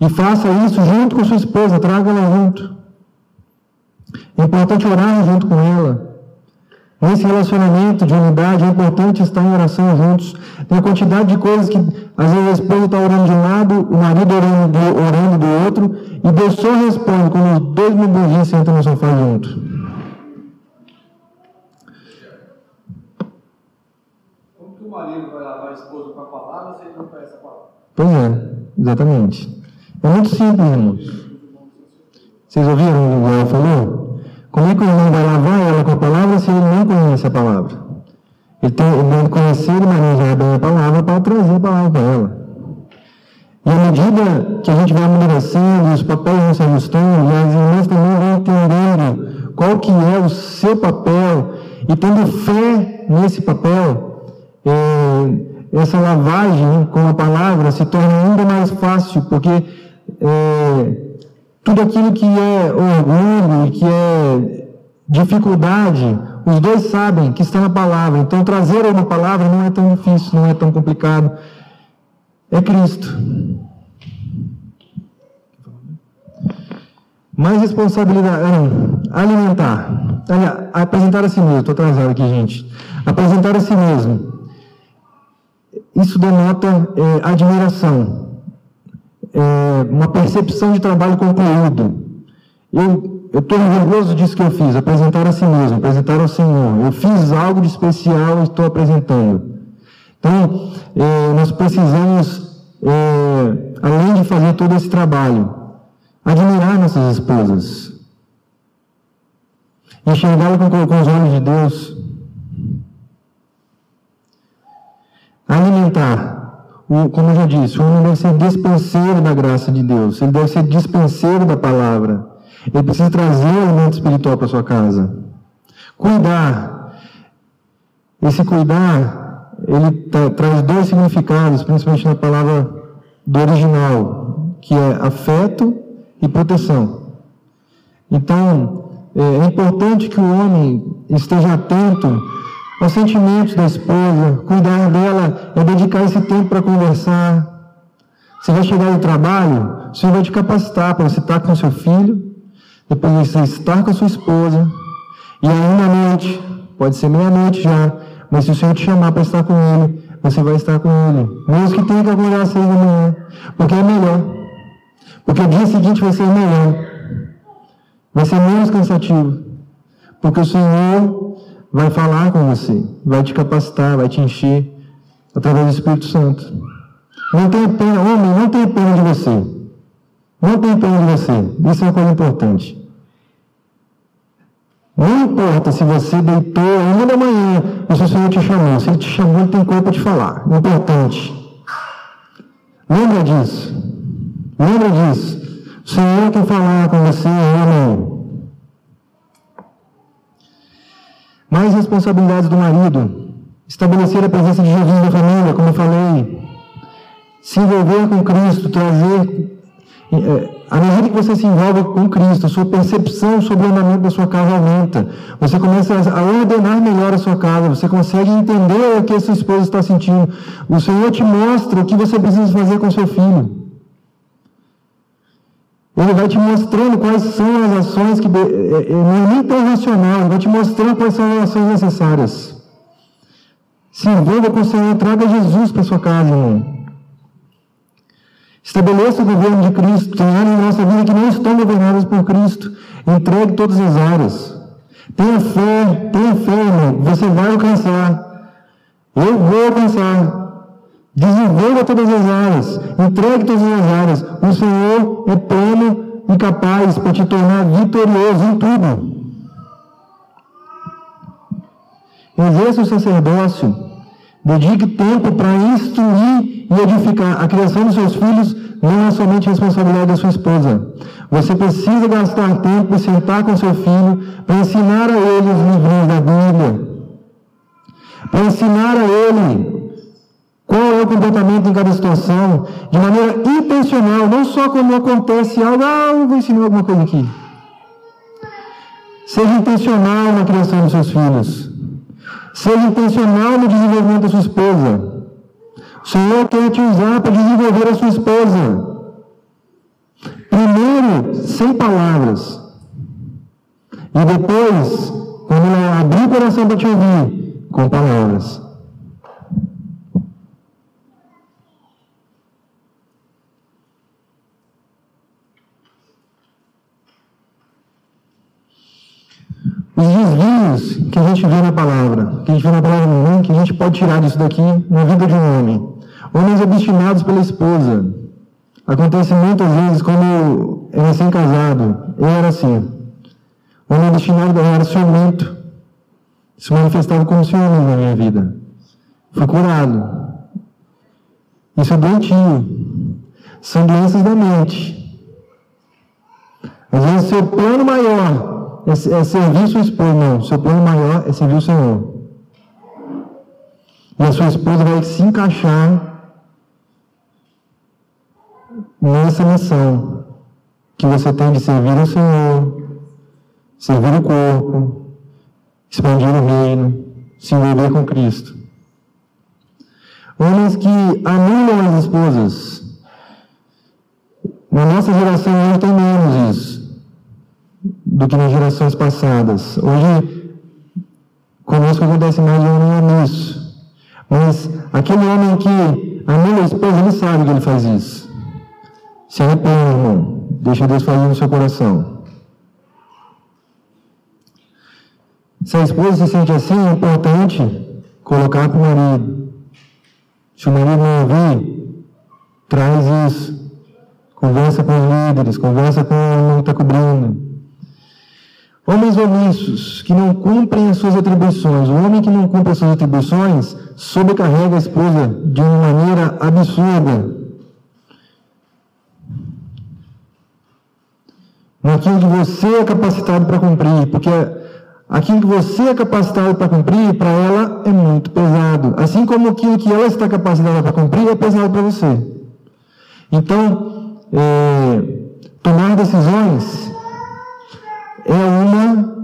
E faça isso junto com sua esposa, traga ela junto. É importante orar junto com ela. Nesse relacionamento de unidade, é importante estar em oração juntos. Tem a quantidade de coisas que, às vezes, a esposa está orando de um lado, o marido orando do, orando do outro, e Deus só responde quando os dois mundinhos sentam no sofá junto. Como que o marido vai lavar a esposa com a palavra se ele não conhece a palavra? Pois é, exatamente. É muito simples, irmãos. Vocês ouviram o que ela falou? Como é que o irmão vai lavar ela com a palavra se ele não conhece a palavra? Ele tem que conhecer e manejar bem a palavra para trazer a palavra para ela. E à medida que a gente vai amadurecendo, os papéis vão se ajustando, e as irmãs também vão entendendo qual que é o seu papel, e tendo fé nesse papel, é, essa lavagem com a palavra se torna ainda mais fácil, porque é, tudo aquilo que é orgulho e que é dificuldade, os dois sabem que está na palavra. Então, trazer uma palavra não é tão difícil, não é tão complicado. É Cristo. Mais responsabilidade. Ah, alimentar. Apresentar a si mesmo. Estou atrasado aqui, gente. Apresentar a si mesmo. Isso denota é, admiração é, uma percepção de trabalho concluído. Eu estou orgulhoso disso que eu fiz, apresentar a si mesmo, apresentar ao Senhor. Eu fiz algo de especial e estou apresentando. Então, é, nós precisamos, é, além de fazer todo esse trabalho, admirar nossas esposas, enxergá-la com, com os olhos de Deus, alimentar como eu já disse, o homem deve ser dispenseiro da graça de Deus, ele deve ser dispenseiro da palavra. Ele precisa trazer o alimento espiritual para sua casa. Cuidar. Esse cuidar, ele tra traz dois significados, principalmente na palavra do original, que é afeto e proteção. Então, é, é importante que o homem esteja atento aos sentimentos da esposa, cuidar dela é dedicar esse tempo para conversar, Você vai chegar no trabalho, o Senhor vai te capacitar para você estar com seu filho, depois você estar com a sua esposa, e aí na noite, pode ser meia-noite já, mas se o Senhor te chamar para estar com Ele, você vai estar com Ele. Mesmo que tenha que acordar às seis da manhã, porque é melhor. Porque o dia seguinte vai ser melhor. Vai ser menos cansativo. Porque o Senhor vai falar com você, vai te capacitar, vai te encher através do Espírito Santo. Não tenha pena, homem, não tenha pena de você. Não tenha pena de você. Isso é uma coisa importante. Não importa se você deitou uma da manhã e se o Senhor te chamou. Se Ele te chamou, Ele tem para te falar. Importante. Lembra disso. Lembra disso. O Senhor quer falar com você, homem. Mais responsabilidades do marido. Estabelecer a presença de Jesus na família, como eu falei. Se envolver com Cristo, trazer é, à medida que você se envolve com Cristo, sua percepção sobre o andamento da sua casa aumenta. Você começa a ordenar melhor a sua casa, você consegue entender o que a sua esposa está sentindo. O Senhor te mostra o que você precisa fazer com seu filho. Ele vai te mostrando quais são as ações que. É, é, não é nem tão racional, ele vai te mostrando quais são as ações necessárias. Se envolva com o Senhor, traga Jesus para sua casa, irmão. Estabeleça o governo de Cristo. Tem áreas na nossa vida que não estão governadas por Cristo. Entregue todas as áreas. Tenha fé, tenha fé, irmão. Você vai alcançar. Eu vou alcançar. Desenvolva todas as áreas. Entregue todas as áreas. O Senhor é pleno e capaz para te tornar vitorioso em tudo. Exerça o sacerdócio. Dedique tempo para instruir e edificar. A criação dos seus filhos não é somente responsabilidade da sua esposa. Você precisa gastar tempo e sentar com seu filho para ensinar a ele os livros da Bíblia. Para ensinar a ele qual é o comportamento em cada situação, de maneira intencional, não só quando acontece algo, ah, vou ensinar alguma coisa aqui. Seja intencional na criação dos seus filhos. Seja intencional no desenvolvimento da sua esposa. O Senhor quer te usar para desenvolver a sua esposa. Primeiro, sem palavras. E depois, quando ela abrir o coração para te ouvir, com palavras. Os desvios que a gente vê na palavra, que a gente vê na palavra ruim, que a gente pode tirar disso daqui na vida de um homem. Homens obstinados pela esposa. Acontece muitas vezes quando é recém-casado. Eu era assim. Homem obstinado era ciumento. Se manifestava como ciúme na minha vida. Fui curado. Isso é doentio. São doenças da mente. Às vezes, seu plano maior é, servir sua esposa. Não, seu plano maior é servir o Senhor. E a sua esposa vai se encaixar nessa missão que você tem de servir o Senhor, servir o corpo, expandir o reino, se envolver com Cristo. Homens que anulam as esposas. Na nossa geração hoje tem menos isso do que nas gerações passadas. Hoje, conosco acontece mais de homem nisso. Mas aquele homem que anula a esposa, ele sabe que ele faz isso. Se arrependa, irmão. Deixa Deus fazer no seu coração. Se a esposa se sente assim, é importante colocar para o marido. Se o marido não ouvir, traz isso. Conversa com os líderes, conversa com o que está cobrindo. Homens omissos, que não cumprem as suas atribuições. O homem que não cumpre as suas atribuições sobrecarrega a esposa de uma maneira absurda. naquilo que você é capacitado para cumprir, porque aquilo que você é capacitado para cumprir, para ela é muito pesado. Assim como aquilo que ela está capacitada para cumprir é pesado para você. Então, é, tomar decisões é uma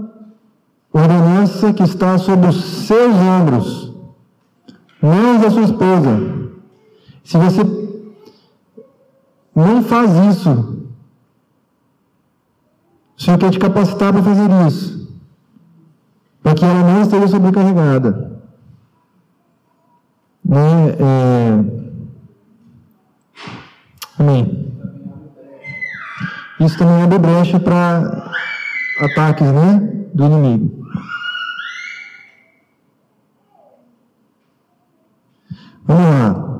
ordenança que está sobre os seus ombros, não da sua esposa. Se você não faz isso. O Senhor quer te capacitar para fazer isso. Para que ela não esteja sobrecarregada. Né? É... Amém. Isso também abre brecha para ataques né? do inimigo. Vamos lá.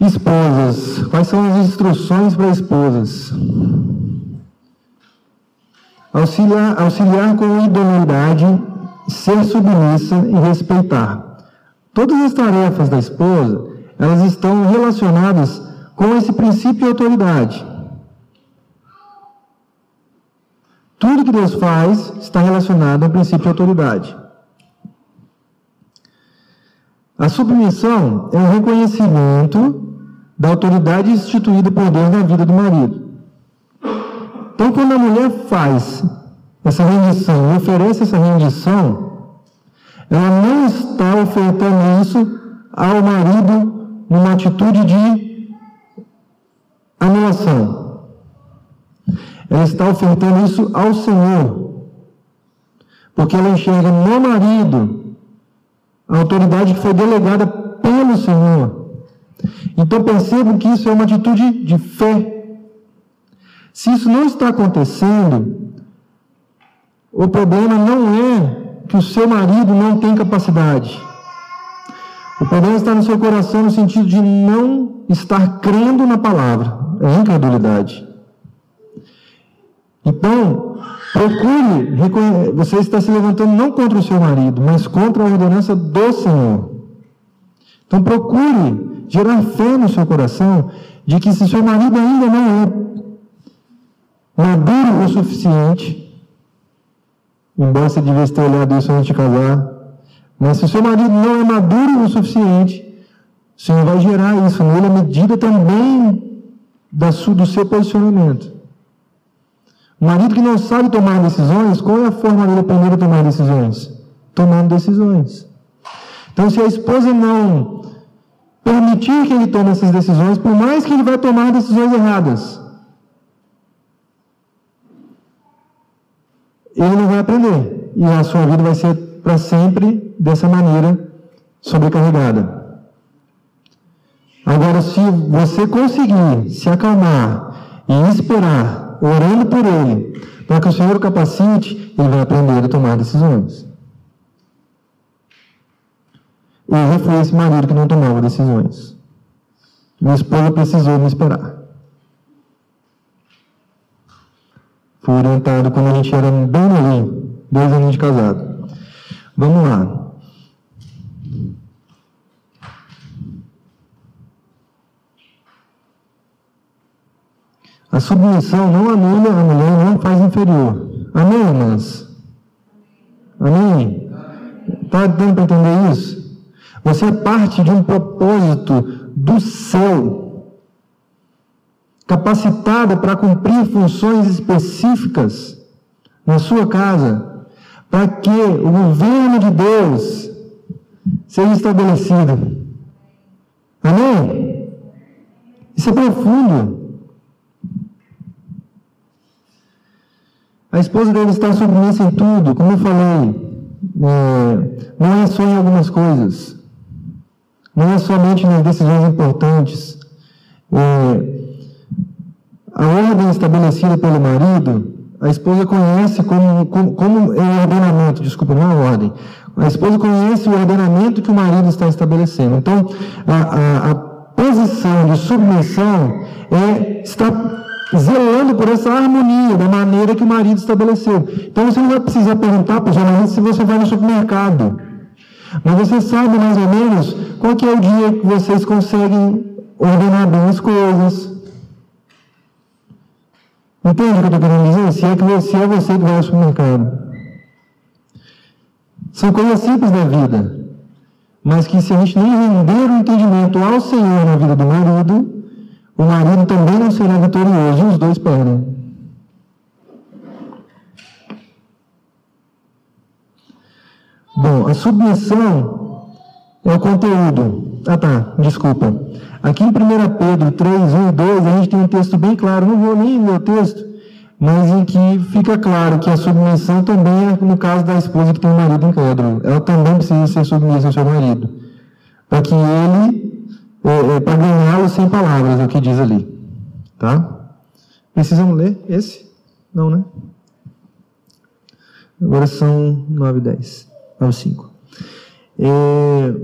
Esposas. Quais são as instruções para esposas? Auxiliar, auxiliar com idoneidade, ser submissa e respeitar. Todas as tarefas da esposa, elas estão relacionadas com esse princípio de autoridade. Tudo que Deus faz está relacionado ao princípio de autoridade. A submissão é um reconhecimento da autoridade instituída por Deus na vida do marido. Então, quando a mulher faz essa rendição, oferece essa rendição, ela não está ofertando isso ao marido numa atitude de anulação. Ela está ofertando isso ao Senhor. Porque ela enxerga no marido a autoridade que foi delegada pelo Senhor. Então percebo que isso é uma atitude de fé. Se isso não está acontecendo, o problema não é que o seu marido não tem capacidade. O problema está no seu coração no sentido de não estar crendo na palavra. É incredulidade. Então, procure, você está se levantando não contra o seu marido, mas contra a ordenança do Senhor. Então procure gerar fé no seu coração de que se seu marido ainda não é maduro o suficiente, embora você devesse ter olhado isso antes de casar, mas se seu marido não é maduro o suficiente, o Senhor vai gerar isso nele à medida também da do seu posicionamento. Marido que não sabe tomar decisões, qual é a forma dele aprender a tomar decisões? Tomando decisões. Então, se a esposa não permitir que ele tome essas decisões, por mais que ele vai tomar decisões erradas. Ele não vai aprender. E a sua vida vai ser para sempre dessa maneira sobrecarregada. Agora, se você conseguir se acalmar e esperar, orando por ele, para que o Senhor o capacite, ele vai aprender a tomar decisões. Eu fui esse marido que não tomava decisões. Minha esposa precisou me esperar. Fui orientado quando a gente era bem novinho, dois anos de casado. Vamos lá. A submissão não anula a mulher, não faz inferior. Amém, irmãs? Amém? Está dando para entender isso? Você é parte de um propósito do céu, capacitada para cumprir funções específicas na sua casa, para que o governo de Deus seja estabelecido. Amém? Isso é profundo. A esposa deve estar submissa em tudo, como eu falei. É, não é só em algumas coisas não é somente nas decisões importantes. É, a ordem estabelecida pelo marido, a esposa conhece como, como, como é o ordenamento, desculpa, não é a ordem. A esposa conhece o ordenamento que o marido está estabelecendo. Então, a, a, a posição de submissão é estar zelando por essa harmonia da maneira que o marido estabeleceu. Então, você não vai precisar perguntar para o marido se você vai no supermercado. Mas você sabe mais ou menos qual que é o dia que vocês conseguem ordenar bem as coisas. Entende o que eu estou querendo dizer? Se é, que você, é você que vai ao supermercado. São coisas simples da vida. Mas que se a gente não render o entendimento ao Senhor na vida do marido, o marido também não será vitorioso os dois perdem. Bom, a submissão é o conteúdo. Ah, tá, desculpa. Aqui em 1 Pedro 3, 1 e 2, a gente tem um texto bem claro, não vou nem ler o texto, mas em que fica claro que a submissão também é no caso da esposa que tem um marido incrédulo. Ela também precisa ser submissa ao seu marido, para que ele, é, é, para ganhá-lo sem palavras, é o que diz ali. Tá? Precisamos ler esse? Não, né? Agora são 9 e 10. 9 e 5. É,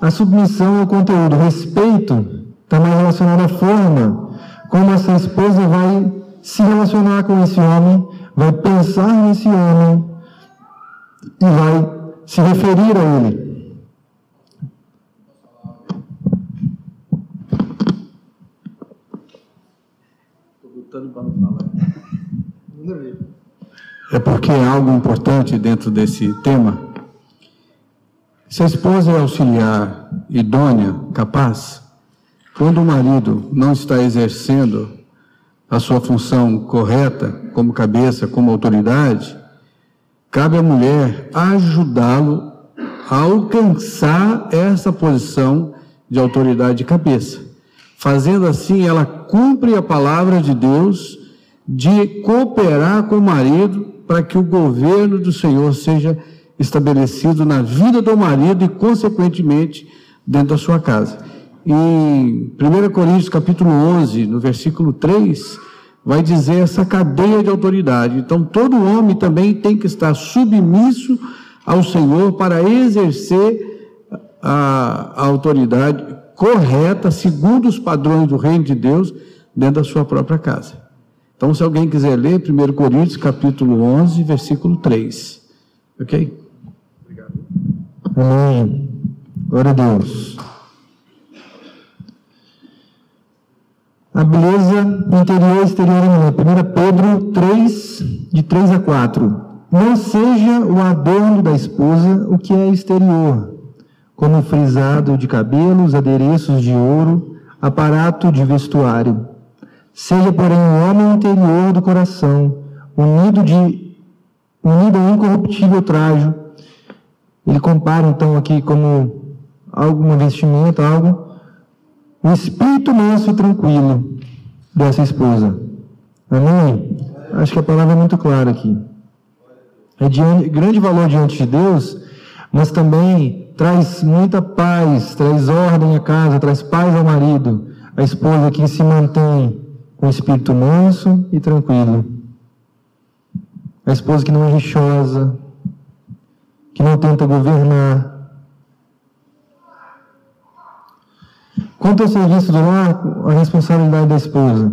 a submissão ao conteúdo, respeito, está mais relacionado à forma como essa esposa vai se relacionar com esse homem, vai pensar nesse homem e vai se referir a ele. Não falar. É porque é algo importante dentro desse tema. Se a esposa é auxiliar, idônea, capaz, quando o marido não está exercendo a sua função correta, como cabeça, como autoridade, cabe à mulher ajudá-lo a alcançar essa posição de autoridade de cabeça. Fazendo assim, ela cumpre a palavra de Deus de cooperar com o marido para que o governo do Senhor seja estabelecido na vida do marido e, consequentemente, dentro da sua casa. Em 1 Coríntios capítulo 11, no versículo 3, vai dizer essa cadeia de autoridade. Então, todo homem também tem que estar submisso ao Senhor para exercer a, a autoridade correta, segundo os padrões do reino de Deus, dentro da sua própria casa. Então, se alguém quiser ler 1 Coríntios, capítulo 11, versículo 3. Ok? Obrigado. Amém. Glória a Deus. A beleza interior e exterior mulher. 1 Pedro 3, de 3 a 4. Não seja o adorno da esposa o que é exterior, como frisado de cabelos, adereços de ouro, aparato de vestuário Seja, porém, o homem interior do coração, unido, de, unido a incorruptível trajo. Ele compara, então, aqui como alguma vestimenta, algo. O espírito manso e tranquilo dessa esposa. Amém? Acho que a palavra é muito clara aqui. É de grande valor diante de Deus, mas também traz muita paz, traz ordem à casa, traz paz ao marido. A esposa que se mantém um espírito manso e tranquilo. A esposa que não é rixosa, que não tenta governar. Quanto ao serviço do lar, a responsabilidade da esposa.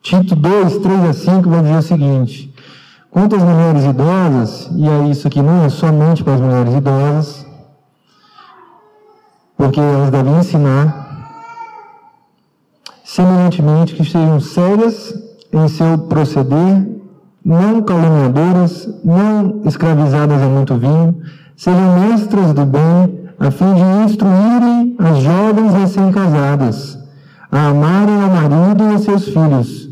Tito 2, 3 a 5 vai dizer o seguinte: quanto às mulheres idosas, e aí isso aqui não é somente para as mulheres idosas, porque elas devem ensinar semelhantemente que sejam sérias em seu proceder, não caluniadoras, não escravizadas a muito vinho, sejam mestras do bem, a fim de instruírem as jovens recém-casadas, a amarem ao marido e a seus filhos,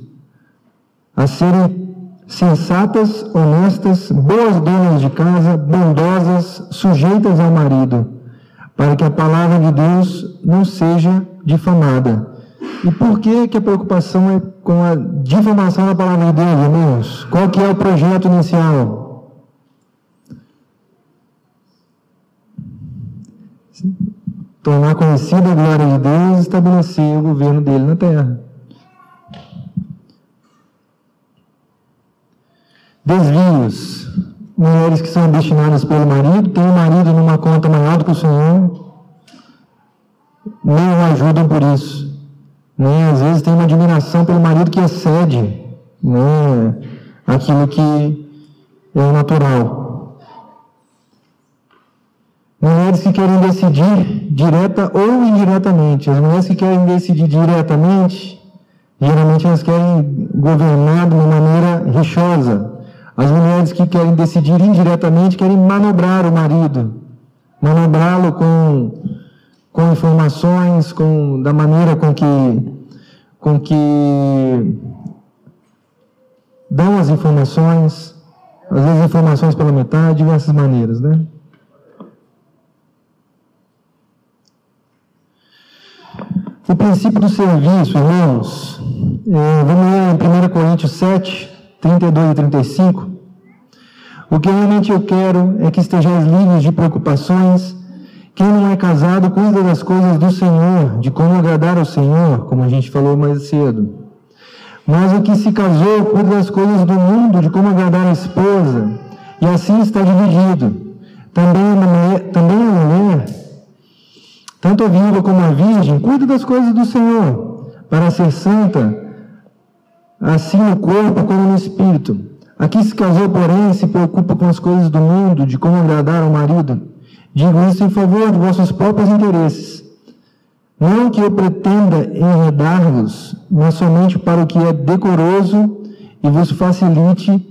a serem sensatas, honestas, boas donas de casa, bondosas, sujeitas ao marido, para que a palavra de Deus não seja difamada e por que, que a preocupação é com a difamação da palavra de Deus, irmãos? Qual que é o projeto inicial? Tornar conhecida a glória de Deus e estabelecer o governo dele na terra. Desvios. Mulheres que são destinadas pelo marido, tem o marido numa conta maior do que o Senhor, não ajudam por isso. Né? Às vezes tem uma admiração pelo marido que excede né? aquilo que é natural. Mulheres que querem decidir direta ou indiretamente. As mulheres que querem decidir diretamente, geralmente elas querem governar de uma maneira rixosa. As mulheres que querem decidir indiretamente querem manobrar o marido, manobrá-lo com com informações, com, da maneira com que, com que dão as informações, às vezes informações pela metade, diversas maneiras, né? o princípio do serviço, irmãos. É, vamos ler em 1 Coríntios 7, 32 e 35. O que realmente eu quero é que estejais livres de preocupações. Quem não é casado cuida das coisas do Senhor, de como agradar ao Senhor, como a gente falou mais cedo. Mas o que se casou cuida das coisas do mundo, de como agradar a esposa, e assim está dividido. Também a mulher, também a mulher tanto a viúva como a virgem, cuida das coisas do Senhor, para ser santa, assim no corpo como no espírito. Aqui se casou, porém, se preocupa com as coisas do mundo, de como agradar ao marido. Digo isso em favor de vossos próprios interesses. Não que eu pretenda enredar-vos, mas somente para o que é decoroso e vos facilite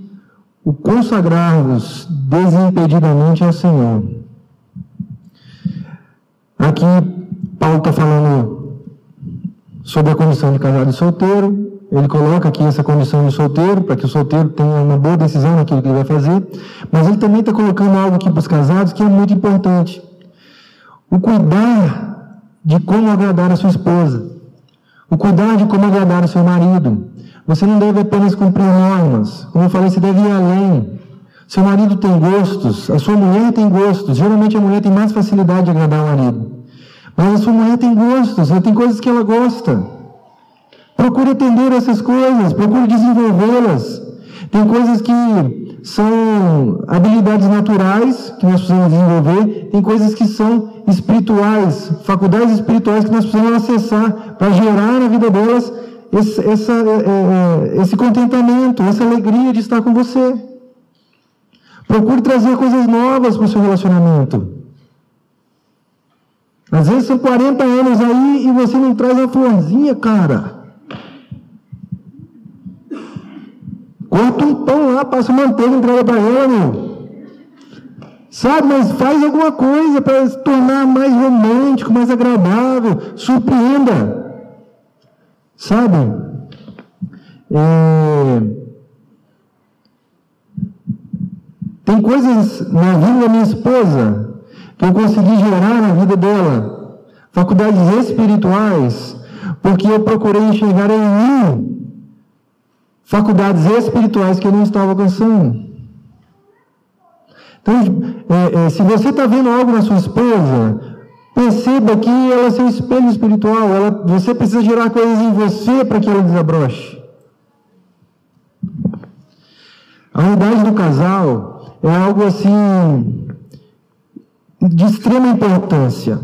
o consagrar-vos desimpedidamente ao Senhor. Aqui, Paulo está falando sobre a condição de casado e solteiro. Ele coloca aqui essa condição de solteiro, para que o solteiro tenha uma boa decisão naquilo que ele vai fazer. Mas ele também está colocando algo aqui para os casados que é muito importante: o cuidar de como agradar a sua esposa, o cuidar de como agradar o seu marido. Você não deve apenas cumprir normas. Como eu falei, você deve ir além. Seu marido tem gostos, a sua mulher tem gostos. Geralmente a mulher tem mais facilidade de agradar o marido. Mas a sua mulher tem gostos, ela tem coisas que ela gosta. Procure atender essas coisas, procure desenvolvê-las. Tem coisas que são habilidades naturais que nós precisamos desenvolver, tem coisas que são espirituais, faculdades espirituais que nós precisamos acessar para gerar na vida delas esse, essa, é, é, esse contentamento, essa alegria de estar com você. Procure trazer coisas novas para o seu relacionamento. Às vezes são 40 anos aí e você não traz a florzinha, cara. Corta um pão lá, passa manteiga, entrega para ela, meu. Sabe, mas faz alguma coisa para se tornar mais romântico, mais agradável, surpreenda. Sabe? É... Tem coisas na vida da minha esposa que eu consegui gerar na vida dela, faculdades espirituais, porque eu procurei enxergar em mim faculdades espirituais que eu não estava alcançando. Então, é, é, se você está vendo algo na sua esposa, perceba que ela é seu espelho espiritual. Ela, você precisa gerar coisas em você para que ela desabroche. A unidade do casal é algo assim de extrema importância.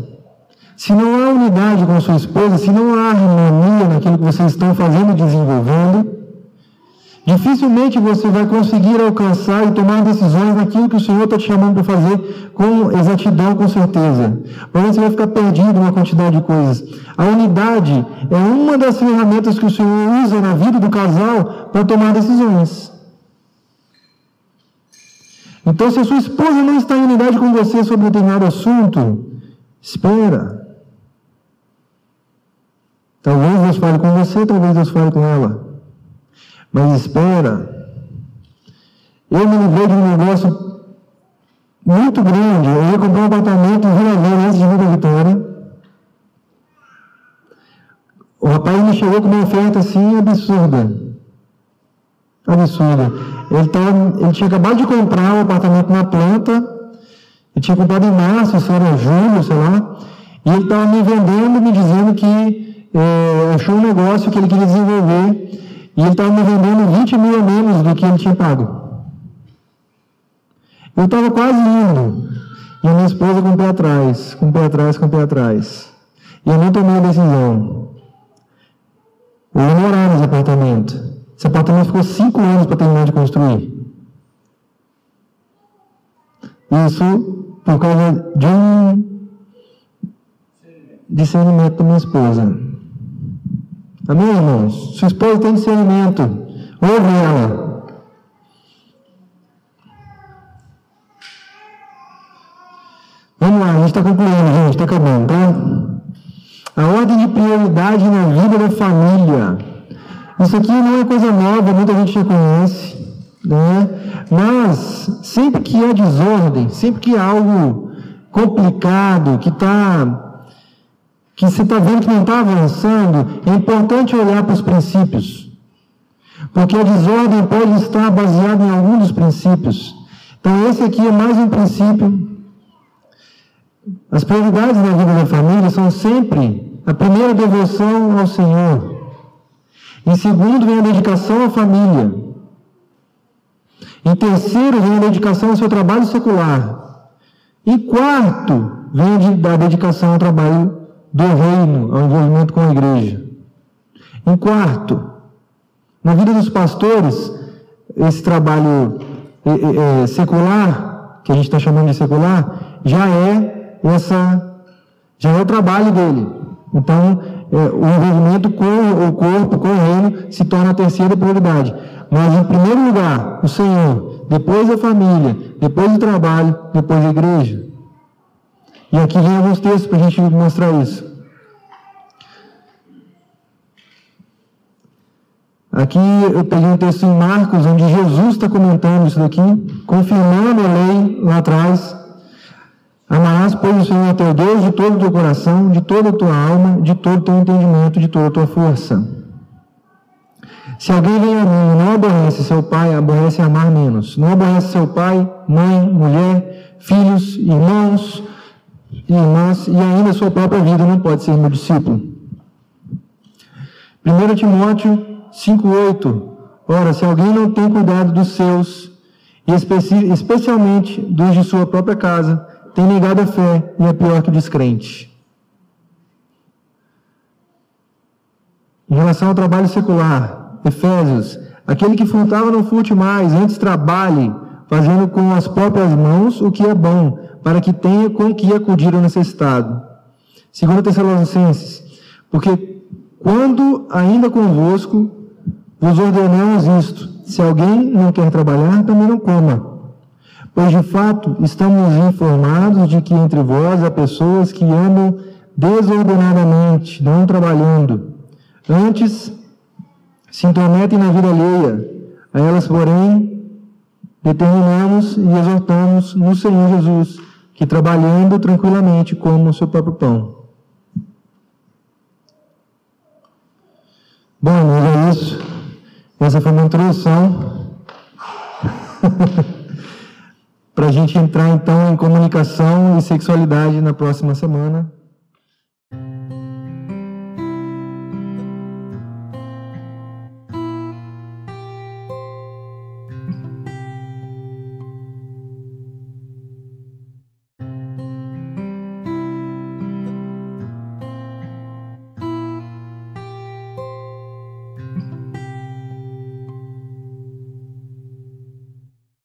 Se não há unidade com sua esposa, se não há harmonia naquilo que vocês estão fazendo e desenvolvendo, dificilmente você vai conseguir alcançar e tomar decisões naquilo que o Senhor está te chamando para fazer com exatidão, com certeza. Mas você vai ficar perdido numa quantidade de coisas. A unidade é uma das ferramentas que o Senhor usa na vida do casal para tomar decisões. Então, se a sua esposa não está em unidade com você sobre determinado assunto, espera. Talvez Deus fale com você, talvez Deus fale com ela. Mas espera. Eu me livrei de um negócio muito grande. Eu ia comprar um apartamento em Vila Velha antes de vir da Vitória. O rapaz me chegou com uma oferta assim absurda. Absurda. Ele, tava, ele tinha acabado de comprar um apartamento na planta, ele tinha comprado em março, se era julho, sei lá, e ele estava me vendendo, me dizendo que é, achou um negócio que ele queria desenvolver, e ele estava me vendendo 20 mil a menos do que ele tinha pago. Eu estava quase indo, e a minha esposa com o pé atrás, com o pé atrás, com o pé atrás. E eu não tomei a decisão. Eu ia morar nesse apartamento. Esse apartamento ficou cinco anos para terminar de construir. Isso por causa de um discernimento da minha esposa. Amém, irmãos? Sua esposa tem discernimento. Ouve ela. Vamos lá, a gente está concluindo, gente, está acabando, tá? A ordem de prioridade na vida da família. Isso aqui não é coisa nova, muita gente já conhece, né? mas sempre que há desordem, sempre que há algo complicado, que está que você está vendo que não está avançando, é importante olhar para os princípios. Porque a desordem pode estar baseada em algum dos princípios. Então, esse aqui é mais um princípio. As prioridades na vida da família são sempre a primeira devoção ao Senhor. Em segundo, vem a dedicação à família. Em terceiro, vem a dedicação ao seu trabalho secular. Em quarto, vem a dedicação ao trabalho do reino, ao envolvimento com a igreja. Em quarto, na vida dos pastores, esse trabalho é, é, secular, que a gente está chamando de secular, já é essa, já é o trabalho dele. Então, é, o envolvimento com o corpo, com o reino, se torna a terceira prioridade. Mas, em primeiro lugar, o Senhor, depois a família, depois o trabalho, depois a igreja. E aqui vem alguns textos para a gente mostrar isso. Aqui eu peguei um texto em Marcos, onde Jesus está comentando isso daqui, confirmando a lei lá atrás. Amarás, pois, o Senhor teu Deus de todo o teu coração, de toda a tua alma, de todo o teu entendimento, de toda a tua força. Se alguém vem a mim e não aborrece seu pai, aborrece amar menos. Não aborrece seu pai, mãe, mulher, filhos, irmãos, e ainda sua própria vida, não pode ser meu discípulo. 1 Timóteo 5,8. Ora, se alguém não tem cuidado dos seus, e especi especialmente dos de sua própria casa, tem negado a fé e é pior que o descrente. Em relação ao trabalho secular, Efésios, aquele que frutava não frute mais, antes trabalhe, fazendo com as próprias mãos o que é bom, para que tenha com que acudir ao necessitado. Segundo Tessalonicenses, porque quando ainda convosco vos ordenamos isto: se alguém não quer trabalhar, também não coma. Pois de fato estamos informados de que entre vós há pessoas que andam desordenadamente, não trabalhando. Antes se intrometem na vida alheia. A elas, porém, determinamos e exortamos no Senhor Jesus, que trabalhando tranquilamente comam o seu próprio pão. Bom, mas é isso. Essa foi uma introdução para a gente entrar então em comunicação e sexualidade na próxima semana.